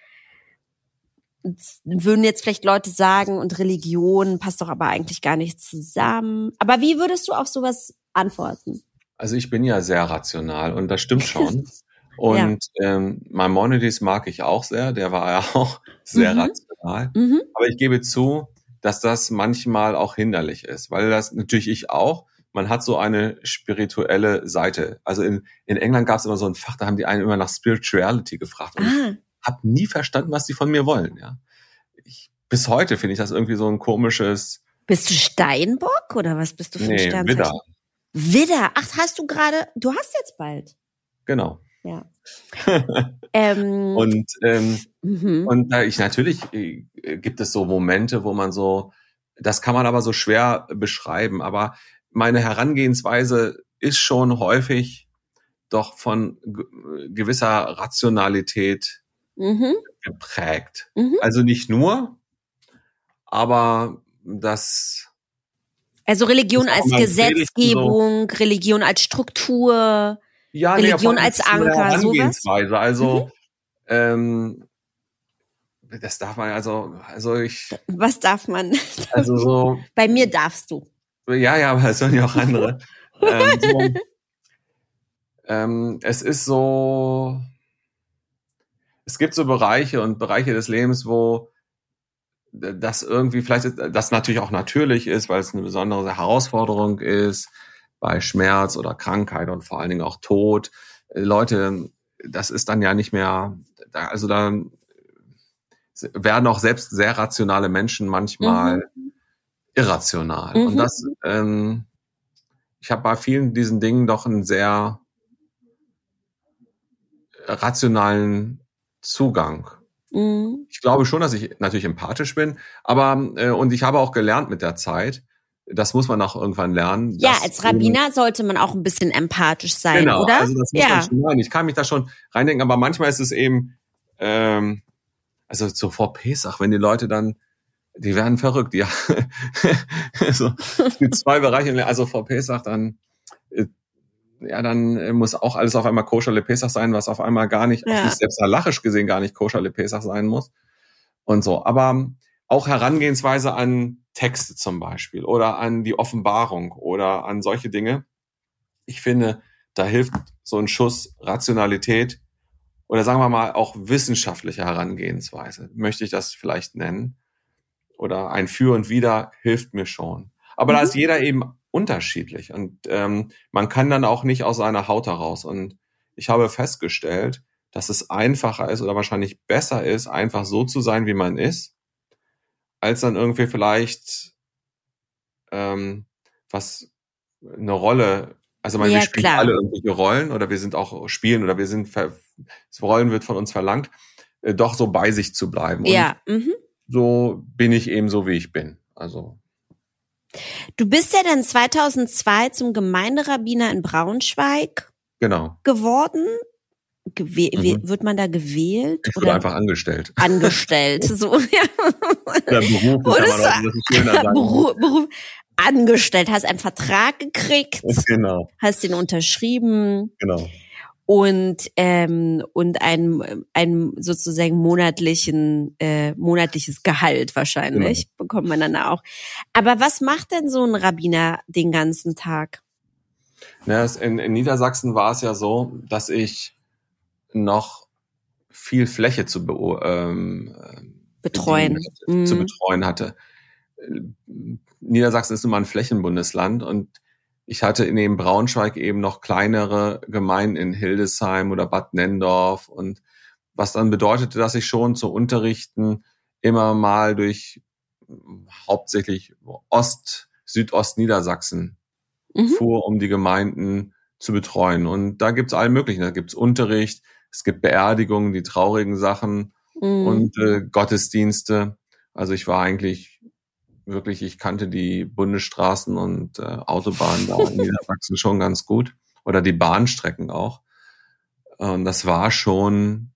Speaker 2: würden jetzt vielleicht Leute sagen und Religion passt doch aber eigentlich gar nicht zusammen. Aber wie würdest du auf sowas antworten?
Speaker 1: Also ich bin ja sehr rational und das stimmt schon. (laughs) Und ja. ähm, Maimonides mag ich auch sehr, der war ja (laughs) auch sehr mhm. rational. Mhm. Aber ich gebe zu, dass das manchmal auch hinderlich ist, weil das natürlich ich auch, man hat so eine spirituelle Seite. Also in, in England gab es immer so ein Fach, da haben die einen immer nach Spirituality gefragt. Und ah. ich habe nie verstanden, was die von mir wollen. Ja, ich, Bis heute finde ich das irgendwie so ein komisches.
Speaker 2: Bist du Steinbock oder was bist du für
Speaker 1: nee, ein Widder.
Speaker 2: Widder. Ach, hast du gerade, du hast jetzt bald.
Speaker 1: Genau.
Speaker 2: Ja. (laughs)
Speaker 1: ähm, und ähm, mhm. und da ich natürlich äh, gibt es so Momente, wo man so, das kann man aber so schwer beschreiben. Aber meine Herangehensweise ist schon häufig doch von gewisser Rationalität mhm. geprägt. Mhm. Also nicht nur, aber das.
Speaker 2: Also Religion als Gesetzgebung, so, Religion als Struktur. Ja, Religion nee, als Anker, sowas?
Speaker 1: Also, mhm. ähm, das darf man also, also ich.
Speaker 2: Was darf man?
Speaker 1: Also so. (laughs)
Speaker 2: Bei mir darfst du.
Speaker 1: Ja, ja, aber es sollen ja auch andere. (laughs) ähm, so, ähm, es ist so, es gibt so Bereiche und Bereiche des Lebens, wo das irgendwie vielleicht, das natürlich auch natürlich ist, weil es eine besondere Herausforderung ist, bei Schmerz oder Krankheit und vor allen Dingen auch Tod. Äh, Leute, das ist dann ja nicht mehr, also da werden auch selbst sehr rationale Menschen manchmal mhm. irrational. Mhm. Und das, ähm, ich habe bei vielen diesen Dingen doch einen sehr rationalen Zugang. Mhm. Ich glaube schon, dass ich natürlich empathisch bin, aber äh, und ich habe auch gelernt mit der Zeit, das muss man auch irgendwann lernen.
Speaker 2: Ja, als Rabbiner sollte man auch ein bisschen empathisch sein, genau, oder? Also
Speaker 1: das muss ja. man schon lernen. Ich kann mich da schon reindenken, aber manchmal ist es eben, ähm, also so vor Pesach, wenn die Leute dann, die werden verrückt, ja. (laughs) so, es gibt zwei Bereiche, also vor Pesach dann, äh, ja, dann muss auch alles auf einmal koscher Le Pesach sein, was auf einmal gar nicht, ja. selbst halachisch gesehen gar nicht koscher Le Pesach sein muss. Und so. Aber auch Herangehensweise an Texte zum Beispiel oder an die Offenbarung oder an solche Dinge. Ich finde, da hilft so ein Schuss Rationalität oder sagen wir mal auch wissenschaftliche Herangehensweise, möchte ich das vielleicht nennen. Oder ein Für und Wider hilft mir schon. Aber mhm. da ist jeder eben unterschiedlich und ähm, man kann dann auch nicht aus seiner Haut heraus. Und ich habe festgestellt, dass es einfacher ist oder wahrscheinlich besser ist, einfach so zu sein, wie man ist, als dann irgendwie vielleicht ähm, was eine Rolle, also man, ja, wir spielen klar. alle irgendwelche Rollen oder wir sind auch spielen oder wir sind, ver, Rollen wird von uns verlangt, äh, doch so bei sich zu bleiben.
Speaker 2: Ja. Mhm.
Speaker 1: So bin ich eben so, wie ich bin. Also.
Speaker 2: Du bist ja dann 2002 zum Gemeinderabbiner in Braunschweig
Speaker 1: genau.
Speaker 2: geworden Gewe mhm. wird man da gewählt?
Speaker 1: Ich wurde einfach angestellt. (laughs)
Speaker 2: Angestellt, so, ja.
Speaker 1: Der Beruf,
Speaker 2: Oder auch, das schöner (laughs) sagen. Beruf, Beruf, angestellt, hast einen Vertrag gekriegt.
Speaker 1: Genau.
Speaker 2: Hast den unterschrieben.
Speaker 1: Genau.
Speaker 2: Und, ähm, und ein, ein sozusagen monatlichen, äh, monatliches Gehalt wahrscheinlich genau. bekommt man dann auch. Aber was macht denn so ein Rabbiner den ganzen Tag?
Speaker 1: Na, in, in Niedersachsen war es ja so, dass ich noch viel Fläche zu be ähm,
Speaker 2: betreuen.
Speaker 1: Hatte, mhm. zu betreuen hatte. Niedersachsen ist nun mal ein Flächenbundesland und ich hatte in dem Braunschweig eben noch kleinere Gemeinden in Hildesheim oder Bad Nendorf und was dann bedeutete, dass ich schon zu unterrichten immer mal durch hauptsächlich Ost, Südost Niedersachsen mhm. fuhr, um die Gemeinden zu betreuen. Und da gibt's allen möglichen. Da gibt's Unterricht, es gibt Beerdigungen, die traurigen Sachen mhm. und äh, Gottesdienste. Also ich war eigentlich wirklich, ich kannte die Bundesstraßen und äh, Autobahnen da in Niedersachsen schon ganz gut oder die Bahnstrecken auch. Und das war schon,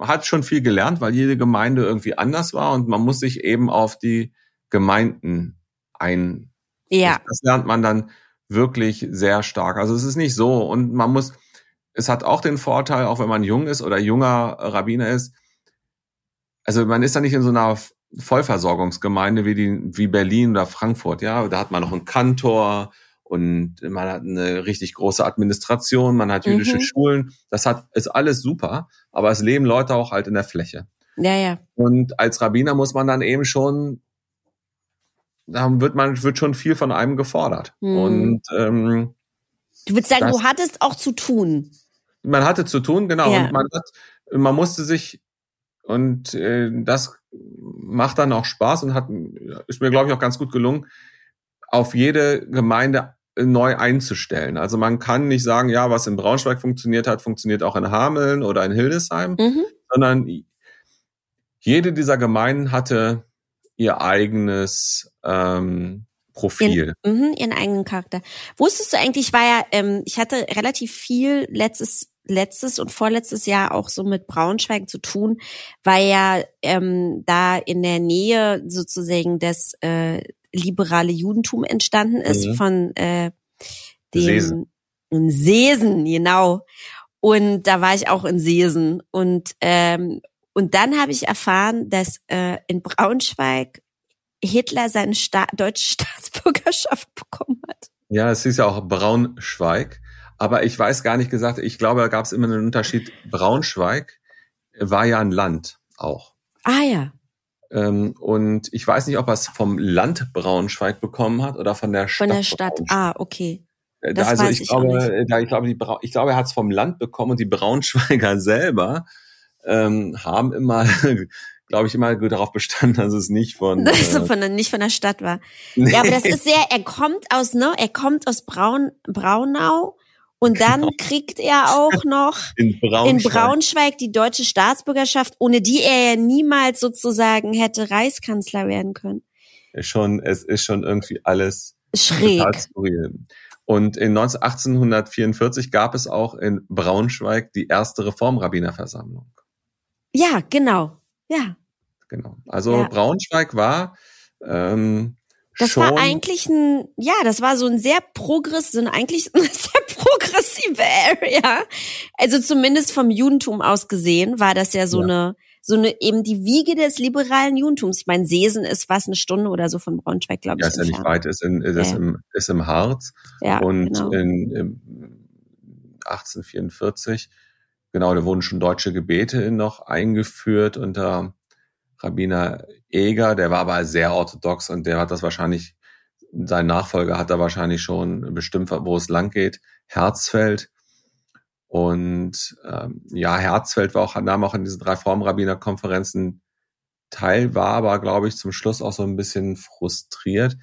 Speaker 1: hat schon viel gelernt, weil jede Gemeinde irgendwie anders war und man muss sich eben auf die Gemeinden ein.
Speaker 2: Ja.
Speaker 1: Das lernt man dann wirklich sehr stark. Also es ist nicht so und man muss, es hat auch den Vorteil, auch wenn man jung ist oder junger Rabbiner ist, also man ist da nicht in so einer Vollversorgungsgemeinde wie die wie Berlin oder Frankfurt, ja, da hat man noch einen Kantor und man hat eine richtig große Administration, man hat jüdische mhm. Schulen, das hat ist alles super, aber es leben Leute auch halt in der Fläche.
Speaker 2: Ja, ja.
Speaker 1: Und als Rabbiner muss man dann eben schon da wird man wird schon viel von einem gefordert. Mhm. Und ähm,
Speaker 2: du würdest sagen, das, du hattest auch zu tun
Speaker 1: man hatte zu tun, genau. Ja. Und man hat, man musste sich und äh, das macht dann auch Spaß und hat ist mir glaube ich auch ganz gut gelungen, auf jede Gemeinde neu einzustellen. Also man kann nicht sagen, ja, was in Braunschweig funktioniert hat, funktioniert auch in Hameln oder in Hildesheim, mhm. sondern jede dieser Gemeinden hatte ihr eigenes ähm, Profil.
Speaker 2: Ihren, mh, ihren eigenen Charakter. Wusstest du eigentlich, war ja, ähm, ich hatte relativ viel letztes letztes und vorletztes Jahr auch so mit Braunschweig zu tun, weil ja ähm, da in der Nähe sozusagen das äh, liberale Judentum entstanden ist mhm. von äh, dem Sesen. Sesen, genau. Und da war ich auch in Sesen und ähm, und dann habe ich erfahren, dass äh, in Braunschweig Hitler seine Sta deutsche (laughs) Staatsbürgerschaft bekommen hat.
Speaker 1: Ja, es hieß ja auch Braunschweig. Aber ich weiß gar nicht gesagt, ich glaube, da gab es immer einen Unterschied. Braunschweig war ja ein Land auch.
Speaker 2: Ah ja.
Speaker 1: Ähm, und ich weiß nicht, ob er es vom Land Braunschweig bekommen hat oder von der Stadt.
Speaker 2: Von der Stadt, ah, okay.
Speaker 1: Äh, das also ich, ich glaube, da, ich glaube, die Bra ich glaube, er hat es vom Land bekommen und die Braunschweiger (laughs) selber ähm, haben immer (laughs) glaube ich, immer darauf bestanden, dass es nicht von, (laughs)
Speaker 2: äh, von der, nicht von der Stadt war. Nee. Ja, aber das ist sehr, er kommt aus, ne, er kommt aus Braun, Braunau und dann genau. kriegt er auch noch (laughs) in Braunschweig. in Braunschweig die deutsche Staatsbürgerschaft, ohne die er ja niemals sozusagen hätte Reichskanzler werden können.
Speaker 1: Schon, es ist schon irgendwie alles
Speaker 2: schräg.
Speaker 1: Und in 1844 gab es auch in Braunschweig die erste Reformrabbinerversammlung.
Speaker 2: Ja, genau. Ja.
Speaker 1: Genau. Also ja. Braunschweig war ähm,
Speaker 2: das
Speaker 1: schon
Speaker 2: war eigentlich ein, ja, das war so ein sehr progress, so ein eigentlich (laughs) eine sehr Area. (laughs) Also zumindest vom Judentum aus gesehen war das ja so ja. eine, so eine eben die Wiege des liberalen Judentums. Ich meine, Sesen ist was eine Stunde oder so von Braunschweig, glaube ich.
Speaker 1: Ja, ist ja nicht weit, ist, in, ist, ja. im, ist im Harz. Ja, und genau. in, in 1844 Genau, da wurden schon deutsche Gebete noch eingeführt unter Rabbiner Eger, der war aber sehr orthodox und der hat das wahrscheinlich, sein Nachfolger hat da wahrscheinlich schon bestimmt, wo es lang geht, Herzfeld. Und ähm, ja, Herzfeld war auch, nahm auch in diesen drei Formrabbinerkonferenzen teil, war aber, glaube ich, zum Schluss auch so ein bisschen frustriert,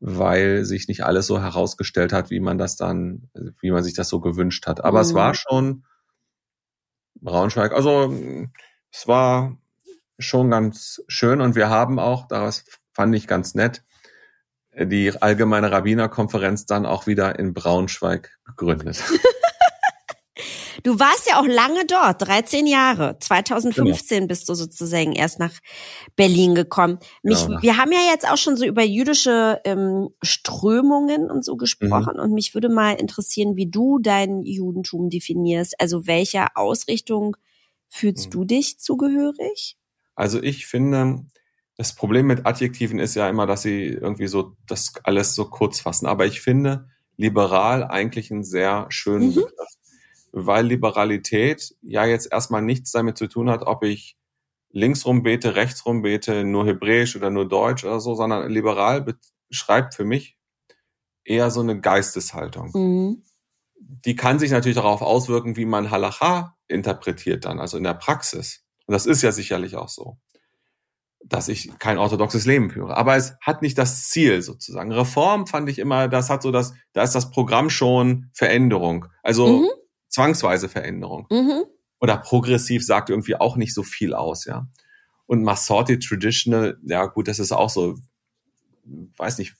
Speaker 1: weil sich nicht alles so herausgestellt hat, wie man das dann, wie man sich das so gewünscht hat. Aber mhm. es war schon Braunschweig. Also es war schon ganz schön und wir haben auch, das fand ich ganz nett, die Allgemeine Rabbinerkonferenz dann auch wieder in Braunschweig gegründet. (laughs)
Speaker 2: Du warst ja auch lange dort, 13 Jahre. 2015 genau. bist du sozusagen erst nach Berlin gekommen. Mich, genau. Wir haben ja jetzt auch schon so über jüdische ähm, Strömungen und so gesprochen mhm. und mich würde mal interessieren, wie du dein Judentum definierst. Also welcher Ausrichtung fühlst mhm. du dich zugehörig?
Speaker 1: Also ich finde, das Problem mit Adjektiven ist ja immer, dass sie irgendwie so das alles so kurz fassen. Aber ich finde liberal eigentlich einen sehr schönen mhm. Begriff weil Liberalität ja jetzt erstmal nichts damit zu tun hat, ob ich linksrum bete, rechtsrum bete, nur Hebräisch oder nur Deutsch oder so, sondern liberal beschreibt für mich eher so eine Geisteshaltung. Mhm. Die kann sich natürlich darauf auswirken, wie man Halacha interpretiert dann, also in der Praxis. Und das ist ja sicherlich auch so, dass ich kein orthodoxes Leben führe. Aber es hat nicht das Ziel sozusagen. Reform fand ich immer, das hat so das, da ist das Programm schon Veränderung. Also mhm zwangsweise Veränderung. Mhm. Oder progressiv sagt irgendwie auch nicht so viel aus, ja. Und Masorti Traditional, ja gut, das ist auch so, weiß nicht,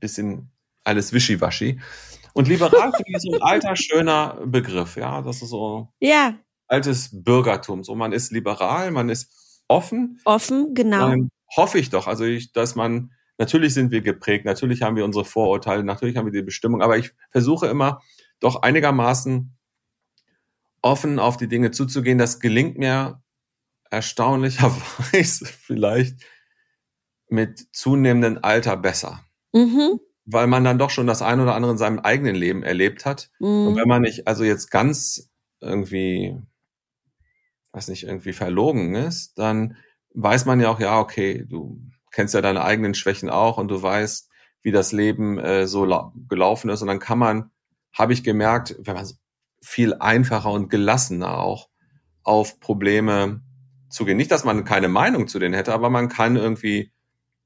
Speaker 1: bisschen alles wischiwaschi. Und liberal finde ich so ein alter, schöner Begriff, ja. Das ist so
Speaker 2: ja.
Speaker 1: altes Bürgertum. So, man ist liberal, man ist offen.
Speaker 2: Offen, genau.
Speaker 1: Dann hoffe ich doch, also ich, dass man, natürlich sind wir geprägt, natürlich haben wir unsere Vorurteile, natürlich haben wir die Bestimmung, aber ich versuche immer doch einigermaßen offen auf die Dinge zuzugehen. Das gelingt mir erstaunlicherweise (laughs) vielleicht mit zunehmendem Alter besser. Mhm. Weil man dann doch schon das ein oder andere in seinem eigenen Leben erlebt hat. Mhm. Und wenn man nicht also jetzt ganz irgendwie, weiß nicht, irgendwie verlogen ist, dann weiß man ja auch, ja, okay, du kennst ja deine eigenen Schwächen auch und du weißt, wie das Leben äh, so gelaufen ist. Und dann kann man, habe ich gemerkt, wenn man viel einfacher und gelassener auch auf Probleme zugehen. Nicht, dass man keine Meinung zu denen hätte, aber man kann irgendwie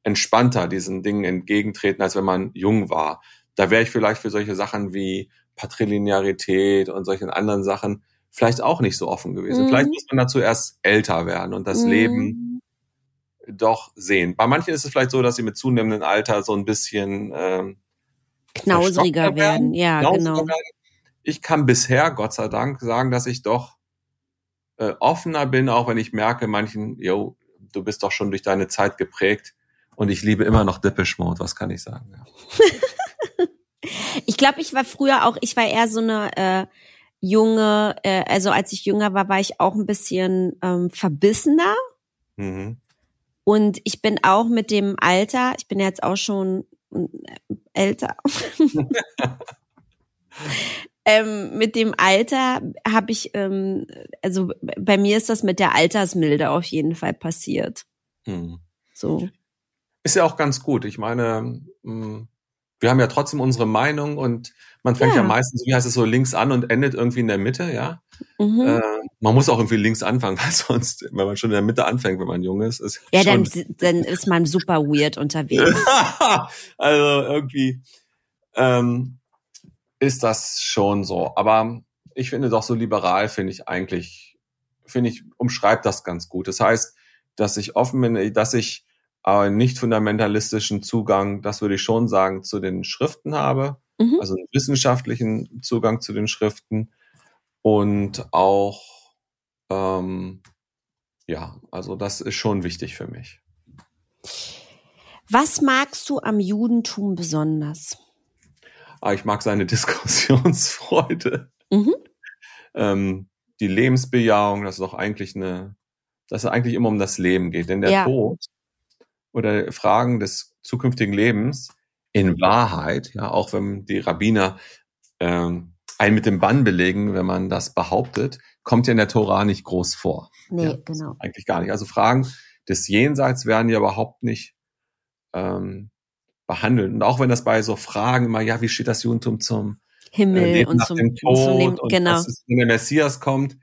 Speaker 1: entspannter diesen Dingen entgegentreten, als wenn man jung war. Da wäre ich vielleicht für solche Sachen wie Patrilinearität und solchen anderen Sachen vielleicht auch nicht so offen gewesen. Mhm. Vielleicht muss man dazu erst älter werden und das mhm. Leben doch sehen. Bei manchen ist es vielleicht so, dass sie mit zunehmendem Alter so ein bisschen ähm,
Speaker 2: knausriger werden. Ja, genau. Werden
Speaker 1: ich kann bisher, Gott sei Dank, sagen, dass ich doch äh, offener bin, auch wenn ich merke, manchen, yo, du bist doch schon durch deine Zeit geprägt und ich liebe immer noch Depeche Mode, was kann ich sagen? Ja. (laughs)
Speaker 2: ich glaube, ich war früher auch, ich war eher so eine äh, junge, äh, also als ich jünger war, war ich auch ein bisschen ähm, verbissener. Mhm. Und ich bin auch mit dem Alter, ich bin jetzt auch schon äh, älter. (laughs) ähm, mit dem Alter habe ich, ähm, also bei mir ist das mit der Altersmilde auf jeden Fall passiert. Hm. So.
Speaker 1: Ist ja auch ganz gut. Ich meine, hm, wir haben ja trotzdem unsere Meinung und man fängt ja,
Speaker 2: Ja.
Speaker 1: meistens, wie heißt es so, links an und endet irgendwie in der Mitte, ja.
Speaker 2: Mhm.
Speaker 1: Äh, man muss auch irgendwie links anfangen, (laughs) weil sonst, wenn man schon in der Mitte anfängt, wenn man jung ist, ist
Speaker 2: ja, dann, dann ist man super weird unterwegs. (laughs)
Speaker 1: also irgendwie ähm, ist das schon so. Aber ich finde doch so liberal finde ich eigentlich, finde ich, umschreibt das ganz gut. Das heißt, dass ich offen bin, dass ich äh, nicht fundamentalistischen Zugang, das würde ich schon sagen, zu den Schriften habe,
Speaker 2: Mhm.
Speaker 1: also einen wissenschaftlichen Zugang zu den Schriften und auch ähm, ja, also das ist schon wichtig für mich.
Speaker 2: Was magst du am Judentum besonders?
Speaker 1: Ah, ich mag seine (laughs) Diskussionsfreude,
Speaker 2: Mhm.
Speaker 1: ähm, die Lebensbejahung, das ist doch eigentlich eine, dass es eigentlich immer um das Leben geht. Denn der
Speaker 2: Ja.
Speaker 1: Tod oder Fragen des zukünftigen Lebens in Wahrheit, ja, auch wenn die Rabbiner ähm, einen mit dem Bann belegen, wenn man das behauptet, kommt ja in der Tora nicht groß vor.
Speaker 2: Nee,
Speaker 1: Ja,
Speaker 2: genau.
Speaker 1: Eigentlich gar nicht. Also Fragen des Jenseits werden ja überhaupt nicht ähm, behandelt. Und auch wenn das bei so Fragen immer, ja, wie steht das Judentum zum äh,
Speaker 2: Himmel
Speaker 1: Leben
Speaker 2: und
Speaker 1: nach
Speaker 2: zum,
Speaker 1: dem Tod
Speaker 2: zum Leben,
Speaker 1: und
Speaker 2: genau.
Speaker 1: was ist, wenn der Messias kommt,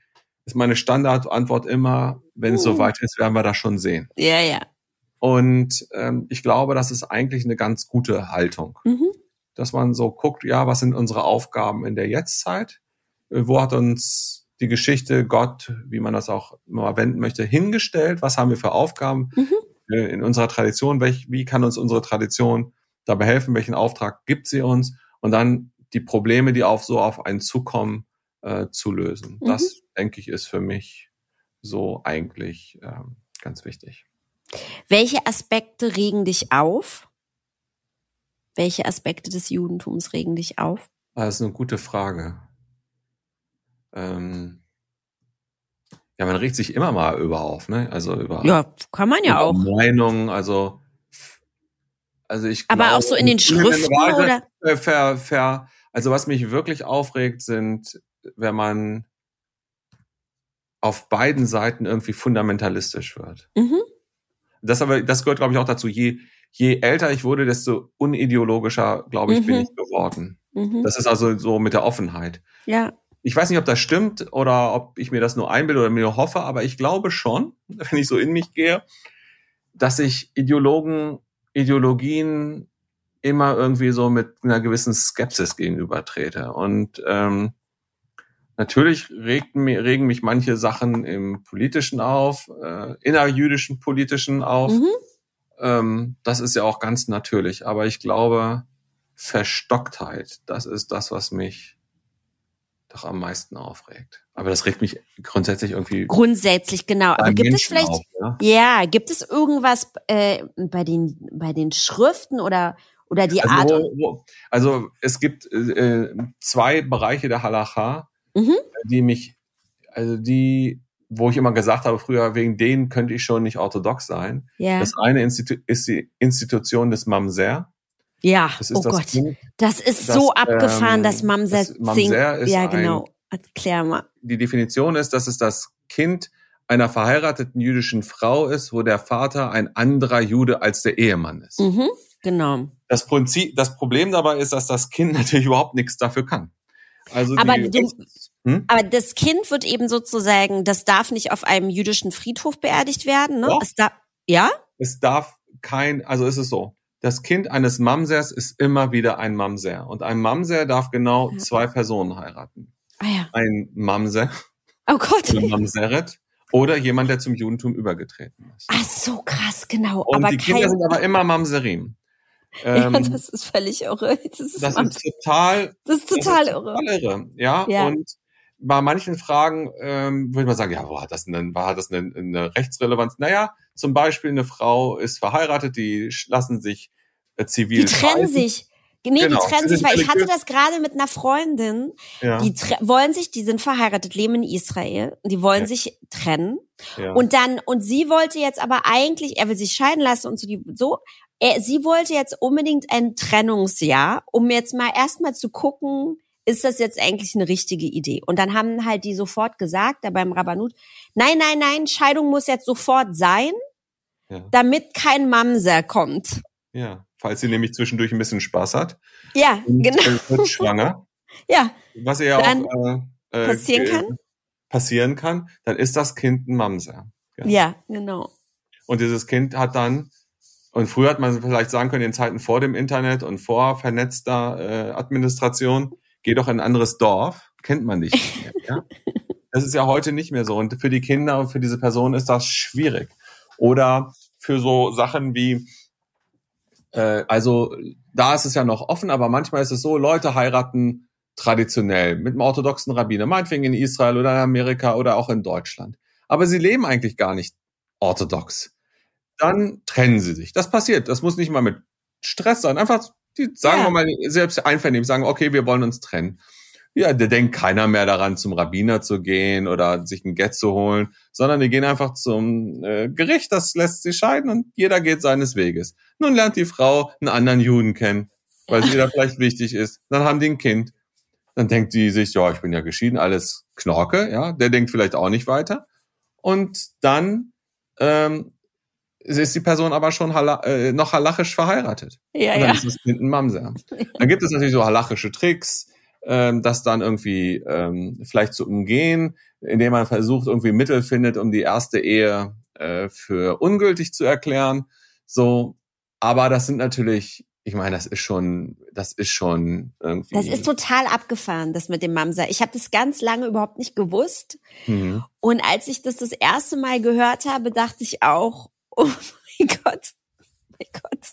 Speaker 1: ist meine Standardantwort immer, wenn es
Speaker 2: Uh.
Speaker 1: soweit ist, werden wir das schon sehen.
Speaker 2: Ja, ja.
Speaker 1: Und ähm, ich glaube, das ist eigentlich eine ganz gute Haltung,
Speaker 2: Mhm.
Speaker 1: dass man so guckt, ja, was sind unsere Aufgaben in der Jetztzeit? Äh, Wo hat uns die Geschichte Gott, wie man das auch immer wenden möchte, hingestellt? Was haben wir für Aufgaben
Speaker 2: Mhm.
Speaker 1: äh, in unserer Tradition? Welch, wie kann uns unsere Tradition dabei helfen? Welchen Auftrag gibt sie uns? Und dann die Probleme, die auf so auf einen zukommen, äh, zu lösen.
Speaker 2: Mhm.
Speaker 1: Das, denke ich, ist für mich so eigentlich ähm, ganz wichtig.
Speaker 2: Welche Aspekte regen dich auf? Welche Aspekte des Judentums regen dich auf?
Speaker 1: Ah, Das ist eine gute Frage. Ähm, ja, man regt sich immer mal über auf, ne? Also über,
Speaker 2: Ja, kann man ja auch.
Speaker 1: Meinungen, also also ich
Speaker 2: Aber
Speaker 1: glaube,
Speaker 2: auch so in den Schriften oder?
Speaker 1: Ver, ver, also was mich wirklich aufregt, sind, wenn man auf beiden Seiten irgendwie fundamentalistisch wird.
Speaker 2: Mhm.
Speaker 1: Das aber, das gehört, glaube ich, auch dazu. Je, je älter ich wurde, desto unideologischer, glaube ich, bin
Speaker 2: Mhm.
Speaker 1: ich geworden.
Speaker 2: Mhm.
Speaker 1: Das ist also so mit der Offenheit.
Speaker 2: Ja.
Speaker 1: Ich weiß nicht, ob das stimmt oder ob ich mir das nur einbilde oder mir nur hoffe, aber ich glaube schon, (laughs) wenn ich so in mich gehe, dass ich Ideologen, Ideologien immer irgendwie so mit einer gewissen Skepsis gegenübertrete. Und ähm, natürlich regten, regen mich manche Sachen im Politischen auf, äh, innerjüdischen Politischen auf.
Speaker 2: Mhm.
Speaker 1: Ähm, das ist ja auch ganz natürlich. Aber ich glaube, Verstocktheit, das ist das, was mich doch am meisten aufregt. Aber das regt mich grundsätzlich irgendwie
Speaker 2: Grundsätzlich, genau. Aber
Speaker 1: bei
Speaker 2: gibt es
Speaker 1: Menschen
Speaker 2: vielleicht,
Speaker 1: auf, ja?
Speaker 2: ja, gibt es irgendwas äh, bei den bei den Schriften oder oder die Art?
Speaker 1: Also, wo, also es gibt äh, zwei Bereiche der Halacha,
Speaker 2: Mhm.
Speaker 1: die mich, also die, wo ich immer gesagt habe, früher wegen denen könnte ich schon nicht orthodox sein.
Speaker 2: Ja,
Speaker 1: Das eine Institu ist die Institution des Mamser.
Speaker 2: ja.
Speaker 1: Das ist
Speaker 2: Oh
Speaker 1: das
Speaker 2: Gott,
Speaker 1: Kind,
Speaker 2: das ist
Speaker 1: das,
Speaker 2: so abgefahren,
Speaker 1: ähm,
Speaker 2: dass Mamser
Speaker 1: das Mamser ist
Speaker 2: Ja,
Speaker 1: ein-
Speaker 2: genau. Erklär mal.
Speaker 1: die Definition ist, dass es das Kind einer verheirateten jüdischen Frau ist, wo der Vater ein anderer Jude als der Ehemann ist.
Speaker 2: Mhm. Genau.
Speaker 1: Das Prinzip, das Problem dabei ist, dass das Kind (laughs) natürlich überhaupt nichts dafür kann. Also
Speaker 2: Aber
Speaker 1: die, hm?
Speaker 2: Aber das Kind wird eben sozusagen, das darf nicht auf einem jüdischen Friedhof beerdigt werden, ne?
Speaker 1: Doch.
Speaker 2: Es da, ja?
Speaker 1: es darf kein, also ist es so. Das Kind eines Mamsers ist immer wieder ein Mamser. Und ein Mamser darf genau
Speaker 2: Ja.
Speaker 1: zwei Personen heiraten.
Speaker 2: Ah ja.
Speaker 1: Ein Mamser,
Speaker 2: Oh Gott.
Speaker 1: eine Mamseret oder jemand, der zum Judentum übergetreten ist.
Speaker 2: Ach so krass, genau.
Speaker 1: Und
Speaker 2: aber
Speaker 1: die Kinder sind aber immer Mamserim. (laughs)
Speaker 2: ja,
Speaker 1: Ähm,
Speaker 2: das ist völlig irre. (laughs) Das ist,
Speaker 1: das ist total
Speaker 2: das ist total
Speaker 1: das ist
Speaker 2: irre.
Speaker 1: total irre. Ja,
Speaker 2: Ja.
Speaker 1: und bei manchen Fragen ähm, würde man sagen, ja, wo hat das denn, war das eine, eine Rechtsrelevanz? Naja, zum Beispiel eine Frau ist verheiratet, die lassen sich äh, zivil
Speaker 2: Die trennen sich. Nee,
Speaker 1: Genau.
Speaker 2: die trennen sich, weil ich hatte das gerade mit einer Freundin,
Speaker 1: Ja,
Speaker 2: die wollen sich, die sind verheiratet, leben in Israel, und die wollen
Speaker 1: Ja.
Speaker 2: sich trennen.
Speaker 1: ja.
Speaker 2: Und dann, und sie wollte jetzt aber eigentlich, er will sich scheiden lassen und so, die, so, er, sie wollte jetzt unbedingt ein Trennungsjahr, um jetzt mal erstmal zu gucken, ist das jetzt eigentlich eine richtige Idee? Und dann haben halt die sofort gesagt, da beim Rabbanut, nein, nein, nein, Scheidung muss jetzt sofort sein,
Speaker 1: ja,
Speaker 2: damit kein Mamser kommt.
Speaker 1: ja. falls sie nämlich zwischendurch ein bisschen Spaß hat.
Speaker 2: Ja, genau.
Speaker 1: Wird (laughs) schwanger.
Speaker 2: ja.
Speaker 1: Was ihr ja
Speaker 2: Dann
Speaker 1: auch äh, äh,
Speaker 2: passieren kann.
Speaker 1: passieren kann, dann ist das Kind ein Mamser. Ja.
Speaker 2: Ja, genau.
Speaker 1: Und dieses Kind hat dann, und früher hat man vielleicht sagen können, in Zeiten vor dem Internet und vor vernetzter äh, Administration, geh doch in ein anderes Dorf, kennt man dich nicht mehr. Ja? (laughs) Das ist ja heute nicht mehr so. Und für die Kinder und für diese Person ist das schwierig. Oder für so Sachen wie, äh, also da ist es ja noch offen, aber manchmal ist es so, Leute heiraten traditionell mit einem orthodoxen Rabbiner, meinetwegen in Israel oder in Amerika oder auch in Deutschland. Aber sie leben eigentlich gar nicht orthodox. Dann trennen sie sich. Das passiert. Das muss nicht mal mit Stress sein. Einfach, die sagen
Speaker 2: Ja.
Speaker 1: wir mal, selbst einvernehmen, sagen, okay, wir wollen uns trennen. Ja, da denkt keiner mehr daran, zum Rabbiner zu gehen oder sich ein Get zu holen, sondern die gehen einfach zum äh, Gericht, das lässt sie scheiden und jeder geht seines Weges. Nun lernt die Frau einen anderen Juden kennen, weil sie (laughs) da vielleicht wichtig ist. Dann haben die ein Kind. Dann denkt die sich, ja, ich bin ja geschieden, alles Knorke, ja. Der denkt vielleicht auch nicht weiter. Und dann ähm, ist die Person aber schon hala äh, noch halachisch verheiratet.
Speaker 2: Ja,
Speaker 1: Und dann
Speaker 2: ja.
Speaker 1: ist das Kind ein Mamser. (laughs) Dann gibt es natürlich so halachische Tricks, ähm, das dann irgendwie ähm, vielleicht zu umgehen, indem man versucht, irgendwie Mittel findet, um die erste Ehe äh, für ungültig zu erklären. So, aber das sind natürlich, ich meine, das ist schon, das ist schon irgendwie.
Speaker 2: Das ist total abgefahren, das mit dem Mamser. Ich habe das ganz lange überhaupt nicht gewusst.
Speaker 1: Mhm.
Speaker 2: Und als ich das das erste Mal gehört habe, dachte ich auch, oh mein Gott, oh mein Gott.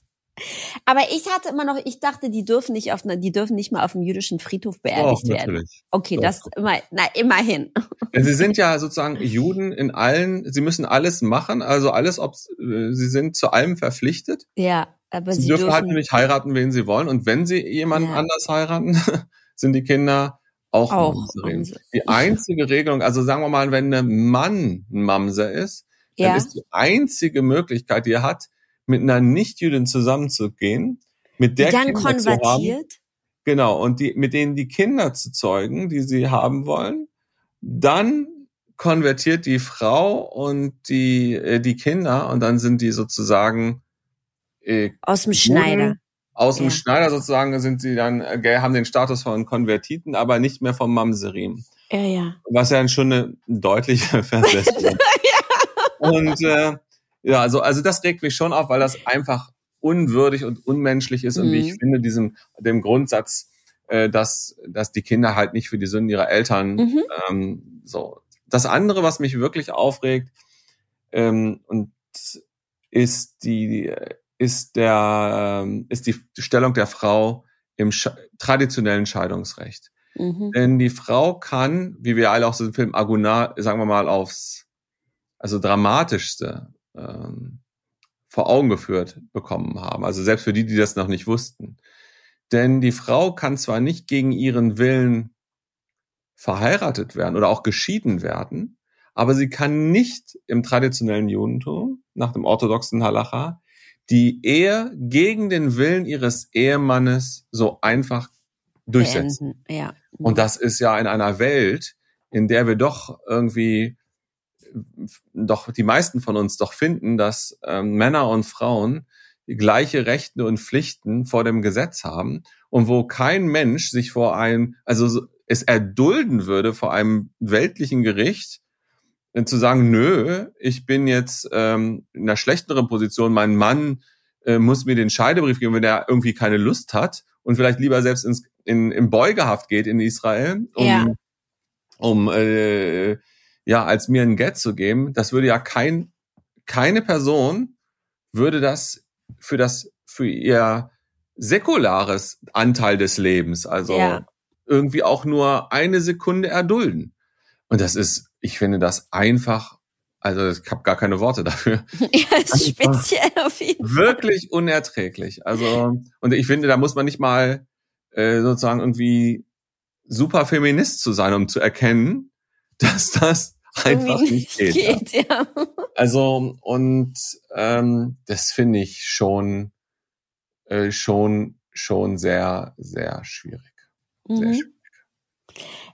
Speaker 2: Aber ich hatte immer noch, ich dachte, die dürfen nicht auf, die dürfen nicht mal auf dem jüdischen Friedhof
Speaker 1: Doch,
Speaker 2: beerdigt werden.
Speaker 1: natürlich.
Speaker 2: Okay,
Speaker 1: Doch.
Speaker 2: das immer, na immerhin.
Speaker 1: Sie sind ja sozusagen Juden in allen, sie müssen alles machen, also alles, ob äh, sie sind zu allem verpflichtet.
Speaker 2: Ja, aber
Speaker 1: Sie,
Speaker 2: sie,
Speaker 1: dürfen,
Speaker 2: dürfen,
Speaker 1: halt nicht heiraten, wen sie wollen. Und wenn sie jemanden
Speaker 2: Ja.
Speaker 1: anders heiraten, (laughs) sind die Kinder auch,
Speaker 2: Auch
Speaker 1: Mamserin.
Speaker 2: Mamser.
Speaker 1: Die einzige Regelung, also sagen wir mal, wenn ein Mann ein Mamser ist, dann
Speaker 2: ja,
Speaker 1: ist die einzige Möglichkeit, die er hat, mit einer Nichtjüdin zusammenzugehen, mit
Speaker 2: die
Speaker 1: der
Speaker 2: dann
Speaker 1: Kinder zu haben.
Speaker 2: konvertiert.
Speaker 1: Genau, und die, mit denen die Kinder zu zeugen, die sie haben wollen, dann konvertiert die Frau und die, äh, die Kinder und dann sind die sozusagen äh,
Speaker 2: Aus dem
Speaker 1: Juden.
Speaker 2: Schneider.
Speaker 1: aus dem
Speaker 2: Ja.
Speaker 1: Schneider sozusagen sind sie dann, äh, haben den Status von Konvertiten, aber nicht mehr vom Mamserim.
Speaker 2: Ja, ja.
Speaker 1: Was ja schon eine deutliche (laughs) Verbesserung Und äh, ja, also, also das regt mich schon auf, weil das einfach unwürdig und unmenschlich ist und wie ich
Speaker 2: Mhm.
Speaker 1: finde, diesem dem Grundsatz, äh, dass, dass die Kinder halt nicht für die Sünden ihrer Eltern
Speaker 2: Mhm.
Speaker 1: ähm, so. Das andere, was mich wirklich aufregt, ähm, und ist die ist der ähm, ist die Stellung der Frau im Sche traditionellen Scheidungsrecht.
Speaker 2: Mhm.
Speaker 1: Denn die Frau kann, wie wir alle auch so im Film Aguna, sagen wir mal, aufs also dramatischste ähm, vor Augen geführt bekommen haben. Also selbst für die, die das noch nicht wussten. Denn die Frau kann zwar nicht gegen ihren Willen verheiratet werden oder auch geschieden werden, aber sie kann nicht im traditionellen Judentum, nach dem orthodoxen Halacha, die Ehe gegen den Willen ihres Ehemannes so einfach durchsetzen.
Speaker 2: Beenden. Ja.
Speaker 1: Und das ist ja in einer Welt, in der wir doch irgendwie, doch die meisten von uns doch finden, dass ähm, Männer und Frauen gleiche Rechte und Pflichten vor dem Gesetz haben und wo kein Mensch sich vor einem, also so- es erdulden würde vor einem weltlichen Gericht, äh, zu sagen, nö, ich bin jetzt ähm, in einer schlechteren Position, mein Mann äh, muss mir den Scheidebrief geben, wenn er irgendwie keine Lust hat und vielleicht lieber selbst ins, in, in Beugehaft geht in Israel, um,
Speaker 2: Ja.
Speaker 1: um äh, ja, als mir ein Get zu geben, das würde ja kein, keine Person würde das für das, für ihr säkulares Anteil des Lebens, also
Speaker 2: Ja.
Speaker 1: irgendwie auch nur eine Sekunde erdulden. Und das ist, ich finde das einfach, also ich habe gar keine Worte dafür. (laughs)
Speaker 2: ja, ist speziell auf jeden Fall.
Speaker 1: Wirklich unerträglich. Also, und ich finde, da muss man nicht mal äh, sozusagen irgendwie super Feminist zu sein, um zu erkennen, (laughs) dass das einfach nicht geht. Ja.
Speaker 2: geht ja.
Speaker 1: Also, und ähm, das finde ich schon, äh, schon, schon sehr, sehr schwierig. Sehr
Speaker 2: Mhm.
Speaker 1: schwierig.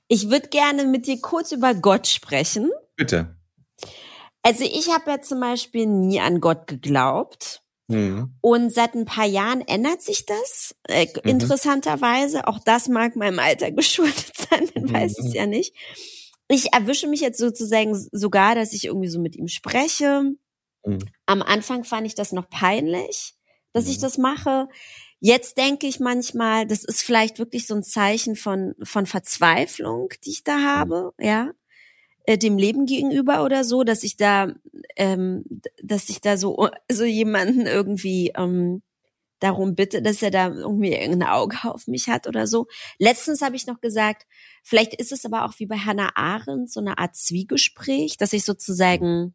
Speaker 2: Ich würde gerne mit dir kurz über Gott sprechen.
Speaker 1: Bitte.
Speaker 2: Also ich habe ja zum Beispiel nie an Gott geglaubt. Mhm. Und seit ein paar Jahren ändert sich das, äh, mhm. interessanterweise. Auch das mag meinem Alter (laughs) geschuldet sein, man mhm. weiß es ja nicht. Ich erwische mich jetzt sozusagen sogar, dass ich irgendwie so mit ihm spreche. Mhm. Am Anfang fand ich das noch peinlich, dass ich mhm. das mache. Jetzt denke ich manchmal, das ist vielleicht wirklich so ein Zeichen von, von Verzweiflung, die ich da mhm. habe, ja, äh, dem Leben gegenüber oder so, dass ich da, ähm, dass ich da so, (laughs) so jemanden irgendwie ähm, darum bitte, dass er da irgendwie irgendein Auge auf mich hat oder so. Letztens habe ich noch gesagt, vielleicht ist es aber auch wie bei Hannah Arendt so eine Art Zwiegespräch, dass ich sozusagen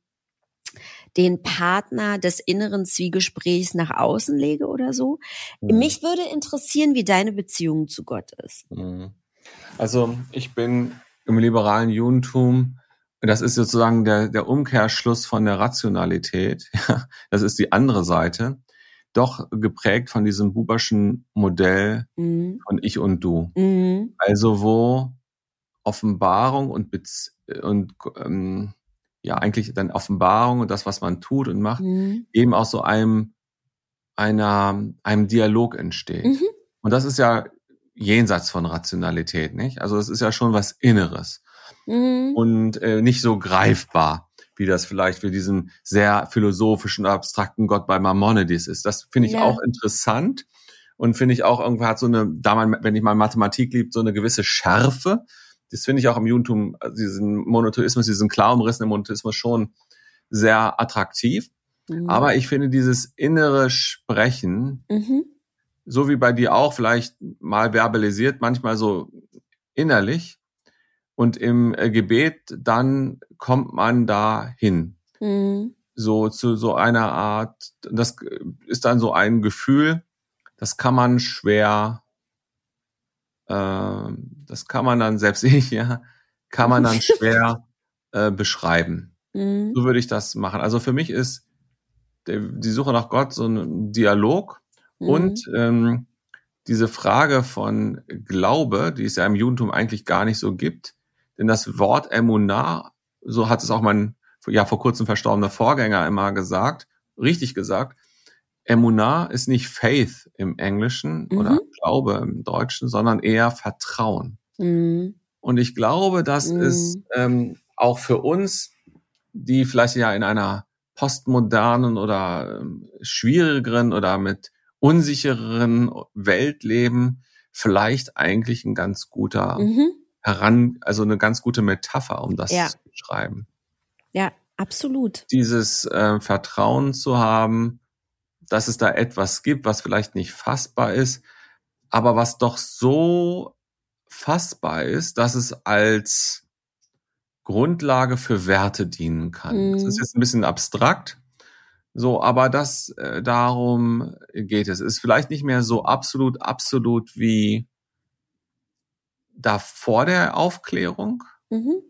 Speaker 2: den Partner des inneren Zwiegesprächs nach außen lege oder so. Mhm. Mich würde interessieren, wie deine Beziehung zu Gott ist. Mhm.
Speaker 1: Also ich bin im liberalen Judentum, das ist sozusagen der, der Umkehrschluss von der Rationalität. (laughs) das ist die andere Seite. Doch geprägt von diesem Buberschen Modell mhm. von Ich und Du. Mhm. Also wo Offenbarung und, Bez und ähm, ja eigentlich dann Offenbarung und das, was man tut und macht, mhm. eben aus so einem einer einem Dialog entsteht. Mhm. Und das ist ja jenseits von Rationalität, nicht? Also es ist ja schon was Inneres mhm. und äh, nicht so greifbar, wie das vielleicht für diesen sehr philosophischen, abstrakten Gott bei Maimonides ist. Das finde ich ja. auch interessant und finde ich auch irgendwie hat so eine, da man, wenn ich mal Mathematik liebt, so eine gewisse Schärfe das finde ich auch im Judentum, also diesen Monotheismus, diesen klar umrissenen Monotheismus schon sehr attraktiv. Mhm. Aber ich finde dieses innere Sprechen, mhm. so wie bei dir auch, vielleicht mal verbalisiert, manchmal so innerlich. Und im äh, Gebet, dann kommt man da hin. Mhm. So zu so einer Art, das ist dann so ein Gefühl, das kann man schwer äh, das kann man dann, selbst (laughs) ich, ja, kann man dann schwer (laughs) äh, beschreiben. Mhm. So würde ich das machen. Also für mich ist die Suche nach Gott so ein Dialog mhm. und ähm, diese Frage von Glaube, die es ja im Judentum eigentlich gar nicht so gibt, denn das Wort Emunah, so hat es auch mein ja vor kurzem verstorbener Vorgänger immer gesagt, richtig gesagt, Emunah ist nicht Faith im Englischen mhm. oder Glaube im Deutschen, sondern eher Vertrauen. Mhm. Und ich glaube, das mhm. ist ähm, auch für uns, die vielleicht ja in einer postmodernen oder ähm, schwierigeren oder mit unsichereren Welt leben, vielleicht eigentlich ein ganz guter mhm. Heran, also eine ganz gute Metapher, um das ja. zu beschreiben.
Speaker 2: Ja, absolut.
Speaker 1: Dieses äh, Vertrauen zu haben, dass es da etwas gibt, was vielleicht nicht fassbar ist, aber was doch so fassbar ist, dass es als Grundlage für Werte dienen kann. Mhm. Das ist jetzt ein bisschen abstrakt, so, aber das äh, darum geht es. Ist vielleicht nicht mehr so absolut absolut wie da vor der Aufklärung. Mhm.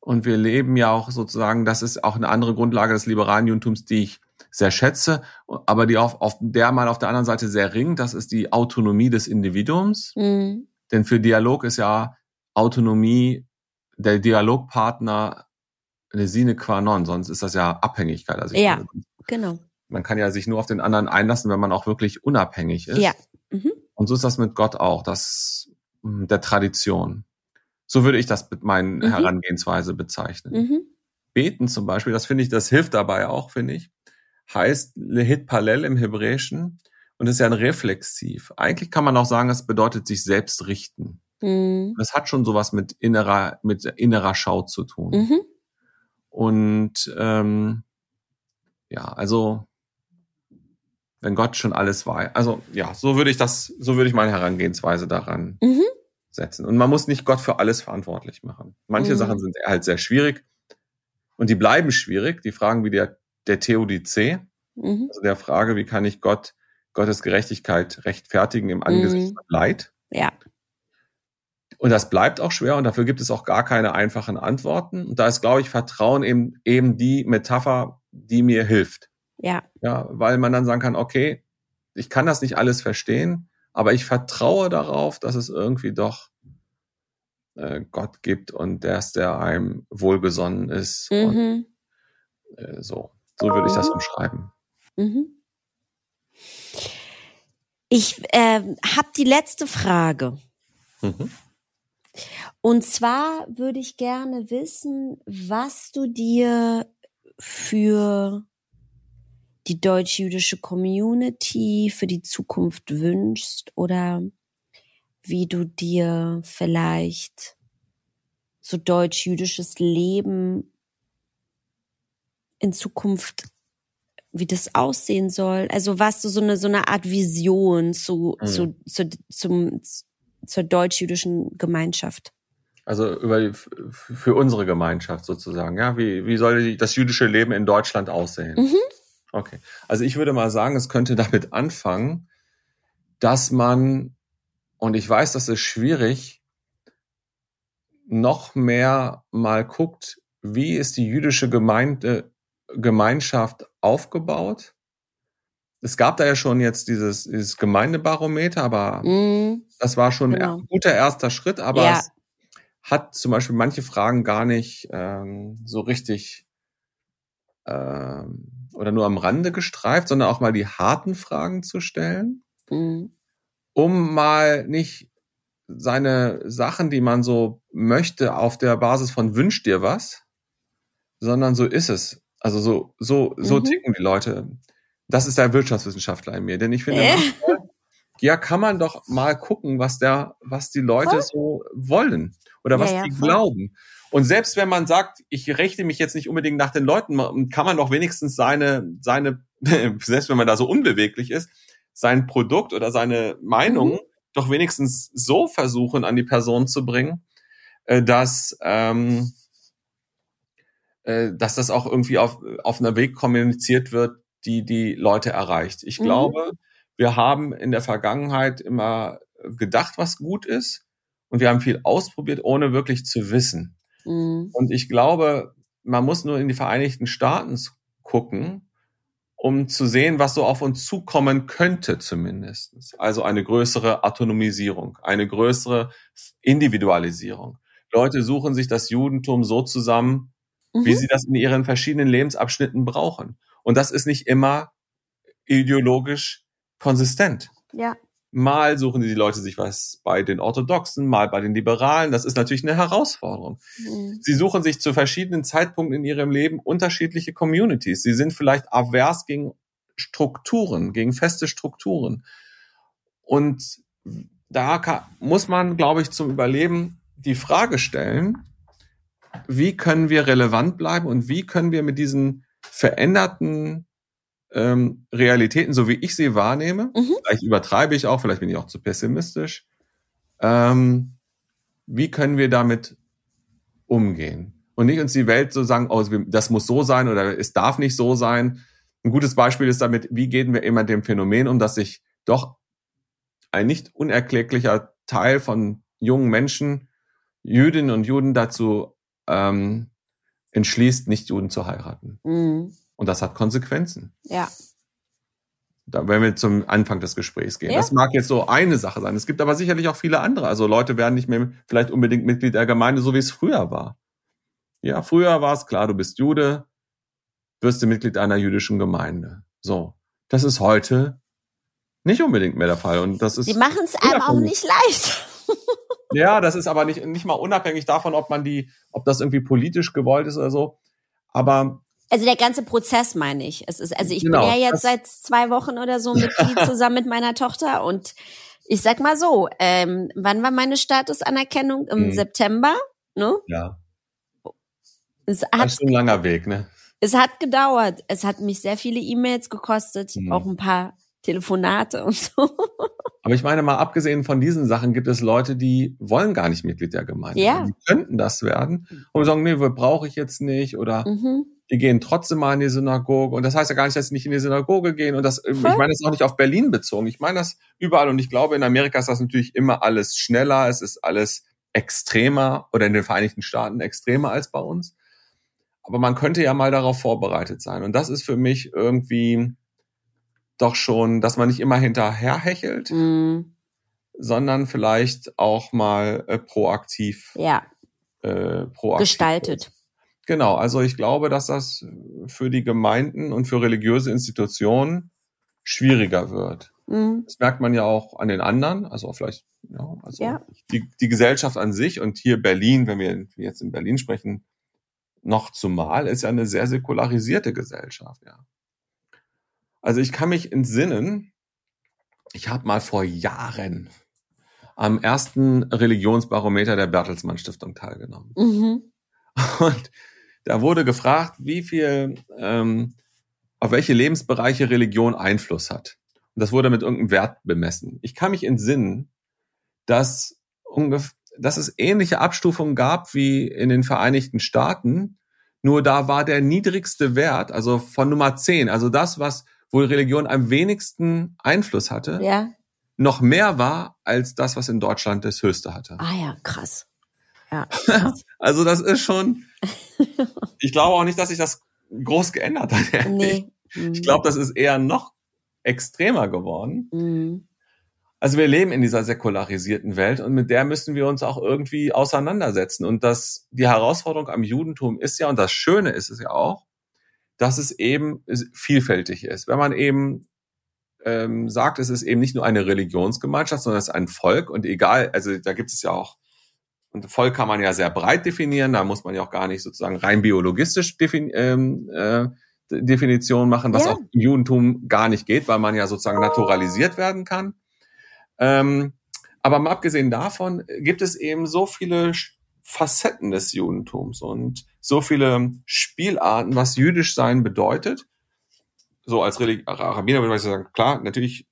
Speaker 1: Und wir leben ja auch sozusagen, das ist auch eine andere Grundlage des liberalen Judentums, die ich sehr schätze, aber die auf, auf der man auf der anderen Seite sehr ringt, das ist die Autonomie des Individuums. Mhm. Denn für Dialog ist ja Autonomie der Dialogpartner eine sine qua non, sonst ist das ja Abhängigkeit.
Speaker 2: Also ja, finde, genau.
Speaker 1: Man kann ja sich nur auf den anderen einlassen, wenn man auch wirklich unabhängig ist. Ja. Und so ist das mit Gott auch, das hm, der Tradition. So würde ich das mit meinen mhm. Herangehensweise bezeichnen. Mhm. Beten zum Beispiel, das finde ich, das hilft dabei auch, finde ich heißt Lehit Palel im Hebräischen und ist ja ein Reflexiv. Eigentlich kann man auch sagen, es bedeutet sich selbst richten. Mhm. Das hat schon sowas mit innerer, mit innerer Schau zu tun. Mhm. Und ähm, ja, also wenn Gott schon alles war. Also ja, so würde ich das, so würde ich meine Herangehensweise daran mhm. setzen. Und man muss nicht Gott für alles verantwortlich machen. Manche mhm. Sachen sind halt sehr schwierig und die bleiben schwierig. Die Fragen wie der der Theodizee, mhm. also der Frage, wie kann ich Gott, Gottes Gerechtigkeit rechtfertigen im Angesicht mhm. von Leid?
Speaker 2: Ja.
Speaker 1: Und das bleibt auch schwer und dafür gibt es auch gar keine einfachen Antworten. Und da ist, glaube ich, Vertrauen eben, eben die Metapher, die mir hilft.
Speaker 2: Ja.
Speaker 1: Ja, weil man dann sagen kann, okay, ich kann das nicht alles verstehen, aber ich vertraue darauf, dass es irgendwie doch äh, Gott gibt und der ist, der einem wohlgesonnen ist. Mhm. Und, äh, so. So würde ich das umschreiben.
Speaker 2: Mhm. Ich äh, habe die letzte Frage. Mhm. Und zwar würde ich gerne wissen, was du dir für die deutsch-jüdische Community für die Zukunft wünschst oder wie du dir vielleicht so deutsch-jüdisches Leben in Zukunft, wie das aussehen soll. Also was du so eine, so eine Art Vision zu, mhm. zu, zu, zum, zur deutsch-jüdischen Gemeinschaft.
Speaker 1: Also über die, für unsere Gemeinschaft sozusagen, ja. Wie, wie soll das jüdische Leben in Deutschland aussehen? Mhm. Okay. Also ich würde mal sagen, es könnte damit anfangen, dass man, und ich weiß, das ist schwierig, noch mehr mal guckt, wie ist die jüdische Gemeinde, Gemeinschaft aufgebaut. Es gab da ja schon jetzt dieses, dieses Gemeindebarometer, aber mm, das war schon genau. ein guter erster Schritt, aber ja. es hat zum Beispiel manche Fragen gar nicht ähm, so richtig ähm, oder nur am Rande gestreift, sondern auch mal die harten Fragen zu stellen, mm. um mal nicht seine Sachen, die man so möchte, auf der Basis von wünscht dir was, sondern so ist es. Also so, so, so mhm. ticken die Leute. Das ist der Wirtschaftswissenschaftler in mir, denn ich finde, äh. (laughs) ja, kann man doch mal gucken, was der, was die Leute voll. so wollen oder was ja, ja, die voll. glauben. Und selbst wenn man sagt, ich rechne mich jetzt nicht unbedingt nach den Leuten, kann man doch wenigstens seine, seine, (laughs) selbst wenn man da so unbeweglich ist, sein Produkt oder seine Meinung mhm doch wenigstens so versuchen, an die Person zu bringen, äh, dass, ähm, äh, dass das auch irgendwie auf, auf einer Weg kommuniziert wird, die die Leute erreicht. Ich mhm. glaube, wir haben in der Vergangenheit immer gedacht, was gut ist und wir haben viel ausprobiert, ohne wirklich zu wissen. Mhm. Und ich glaube, man muss nur in die Vereinigten Staaten gucken um zu sehen, was so auf uns zukommen könnte zumindest. Also eine größere Autonomisierung, eine größere Individualisierung. Leute suchen sich das Judentum so zusammen, mhm. wie sie das in ihren verschiedenen Lebensabschnitten brauchen. Und das ist nicht immer ideologisch konsistent.
Speaker 2: Ja.
Speaker 1: Mal suchen die Leute sich was bei den Orthodoxen, mal bei den Liberalen. Das ist natürlich eine Herausforderung. Mhm. Sie suchen sich zu verschiedenen Zeitpunkten in ihrem Leben unterschiedliche Communities. Sie sind vielleicht avers gegen Strukturen, gegen feste Strukturen. Und da kann, muss man, glaube ich, zum Überleben die Frage stellen, wie können wir relevant bleiben und wie können wir mit diesen veränderten ähm, Realitäten, so wie ich sie wahrnehme, mhm. vielleicht übertreibe ich auch, vielleicht bin ich auch zu pessimistisch, ähm, wie können wir damit umgehen? Und nicht uns die Welt so sagen, oh, das muss so sein oder es darf nicht so sein. Ein gutes Beispiel ist damit, wie gehen wir immer dem Phänomen um, dass sich doch ein nicht unerkläglicher Teil von jungen Menschen, Jüdinnen und Juden dazu ähm, entschließt, nicht Juden zu heiraten. Mhm. Und das hat Konsequenzen.
Speaker 2: Ja.
Speaker 1: Da werden wir zum Anfang des Gesprächs gehen. Ja. Das mag jetzt so eine Sache sein. Es gibt aber sicherlich auch viele andere. Also Leute werden nicht mehr vielleicht unbedingt Mitglied der Gemeinde, so wie es früher war. Ja, früher war es klar, du bist Jude, wirst du Mitglied einer jüdischen Gemeinde. So. Das ist heute nicht unbedingt mehr der Fall. Und das ist.
Speaker 2: Die machen es einem auch nicht leicht. (laughs)
Speaker 1: ja, das ist aber nicht, nicht mal unabhängig davon, ob man die, ob das irgendwie politisch gewollt ist oder so. Aber
Speaker 2: also der ganze Prozess meine ich. Es ist, also ich genau, bin ja jetzt seit zwei Wochen oder so Mitglied (laughs) zusammen mit meiner Tochter und ich sag mal so, ähm, wann war meine Statusanerkennung? Im hm. September, ne?
Speaker 1: Ja. Es hat, das ist ein langer Weg, ne?
Speaker 2: Es hat gedauert. Es hat mich sehr viele E-Mails gekostet, hm. auch ein paar Telefonate und so. (laughs)
Speaker 1: Aber ich meine mal, abgesehen von diesen Sachen gibt es Leute, die wollen gar nicht Mitglied der Gemeinde.
Speaker 2: Ja.
Speaker 1: Die könnten das werden und sagen, nee, brauche ich jetzt nicht oder mhm die gehen trotzdem mal in die Synagoge. Und das heißt ja gar nicht, dass sie nicht in die Synagoge gehen. Und das, Voll. ich meine das ist auch nicht auf Berlin bezogen. Ich meine das überall. Und ich glaube, in Amerika ist das natürlich immer alles schneller. Es ist alles extremer oder in den Vereinigten Staaten extremer als bei uns. Aber man könnte ja mal darauf vorbereitet sein. Und das ist für mich irgendwie doch schon, dass man nicht immer hinterherhechelt, mm. sondern vielleicht auch mal äh, proaktiv,
Speaker 2: ja.
Speaker 1: äh, proaktiv
Speaker 2: gestaltet.
Speaker 1: Genau, also ich glaube, dass das für die Gemeinden und für religiöse Institutionen schwieriger wird. Mhm. Das merkt man ja auch an den anderen, also vielleicht, ja, also ja. Die, die Gesellschaft an sich und hier Berlin, wenn wir jetzt in Berlin sprechen, noch zumal ist ja eine sehr säkularisierte Gesellschaft, ja. Also ich kann mich entsinnen, ich habe mal vor Jahren am ersten Religionsbarometer der Bertelsmann Stiftung teilgenommen. Mhm. Und da wurde gefragt, wie viel, ähm, auf welche Lebensbereiche Religion Einfluss hat. Und das wurde mit irgendeinem Wert bemessen. Ich kann mich entsinnen, dass, ungefähr, dass es ähnliche Abstufungen gab wie in den Vereinigten Staaten. Nur da war der niedrigste Wert, also von Nummer 10, also das, was wohl Religion am wenigsten Einfluss hatte,
Speaker 2: ja.
Speaker 1: noch mehr war als das, was in Deutschland das höchste hatte.
Speaker 2: Ah ja, krass. Ja. (laughs)
Speaker 1: also das ist schon. (laughs) Ich glaube auch nicht, dass sich das groß geändert hat. Nee. Ich mhm. glaube, das ist eher noch extremer geworden. Mhm. Also wir leben in dieser säkularisierten Welt und mit der müssen wir uns auch irgendwie auseinandersetzen. Und das, die Herausforderung am Judentum ist ja, und das Schöne ist es ja auch, dass es eben vielfältig ist. Wenn man eben ähm, sagt, es ist eben nicht nur eine Religionsgemeinschaft, sondern es ist ein Volk und egal, also da gibt es ja auch und Volk kann man ja sehr breit definieren, da muss man ja auch gar nicht sozusagen rein biologistisch defin ähm, äh, Definition machen, was ja. auch im Judentum gar nicht geht, weil man ja sozusagen naturalisiert werden kann. Ähm, aber mal abgesehen davon gibt es eben so viele Facetten des Judentums und so viele Spielarten, was jüdisch sein bedeutet. So als Religi Rabbiner würde ich sagen, klar, natürlich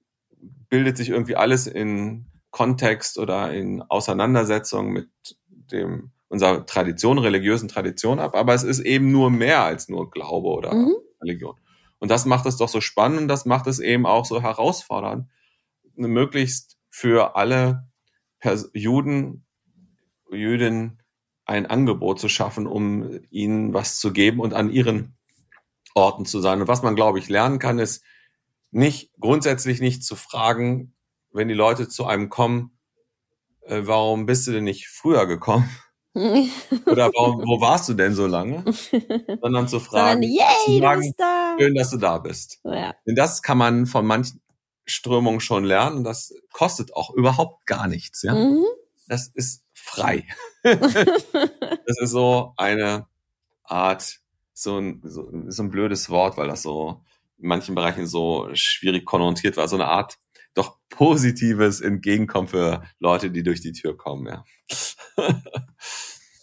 Speaker 1: bildet sich irgendwie alles in Kontext oder in Auseinandersetzung mit dem unserer Tradition, religiösen Tradition ab, aber es ist eben nur mehr als nur Glaube oder mhm. Religion. Und das macht es doch so spannend und das macht es eben auch so herausfordernd, möglichst für alle Pers Juden, Jüdinnen ein Angebot zu schaffen, um ihnen was zu geben und an ihren Orten zu sein. Und was man, glaube ich, lernen kann, ist nicht grundsätzlich nicht zu fragen, wenn die Leute zu einem kommen, äh, warum bist du denn nicht früher gekommen? (laughs) Oder warum, wo warst du denn so lange? Sondern zu fragen, Sondern,
Speaker 2: yay, du bist da.
Speaker 1: schön, dass du da bist.
Speaker 2: Ja.
Speaker 1: Denn das kann man von manchen Strömungen schon lernen und das kostet auch überhaupt gar nichts. Ja? Mhm. Das ist frei. (laughs) das ist so eine Art, so ein, so, so ein blödes Wort, weil das so in manchen Bereichen so schwierig konnotiert war, so eine Art doch positives Entgegenkommen für Leute, die durch die Tür kommen, ja.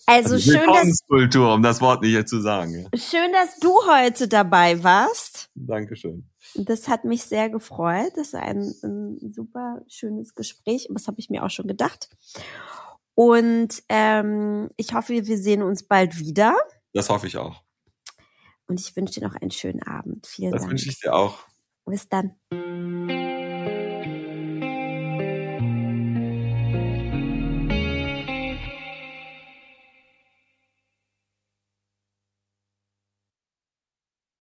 Speaker 2: Also, also schön, dass
Speaker 1: um das Wort nicht zu sagen. Ja.
Speaker 2: Schön, dass du heute dabei warst.
Speaker 1: Dankeschön.
Speaker 2: Das hat mich sehr gefreut. Das ist ein, ein super schönes Gespräch. Das habe ich mir auch schon gedacht. Und ähm, ich hoffe, wir sehen uns bald wieder.
Speaker 1: Das hoffe ich auch.
Speaker 2: Und ich wünsche dir noch einen schönen Abend. Vielen
Speaker 1: das
Speaker 2: Dank.
Speaker 1: Das wünsche ich dir auch.
Speaker 2: Bis dann.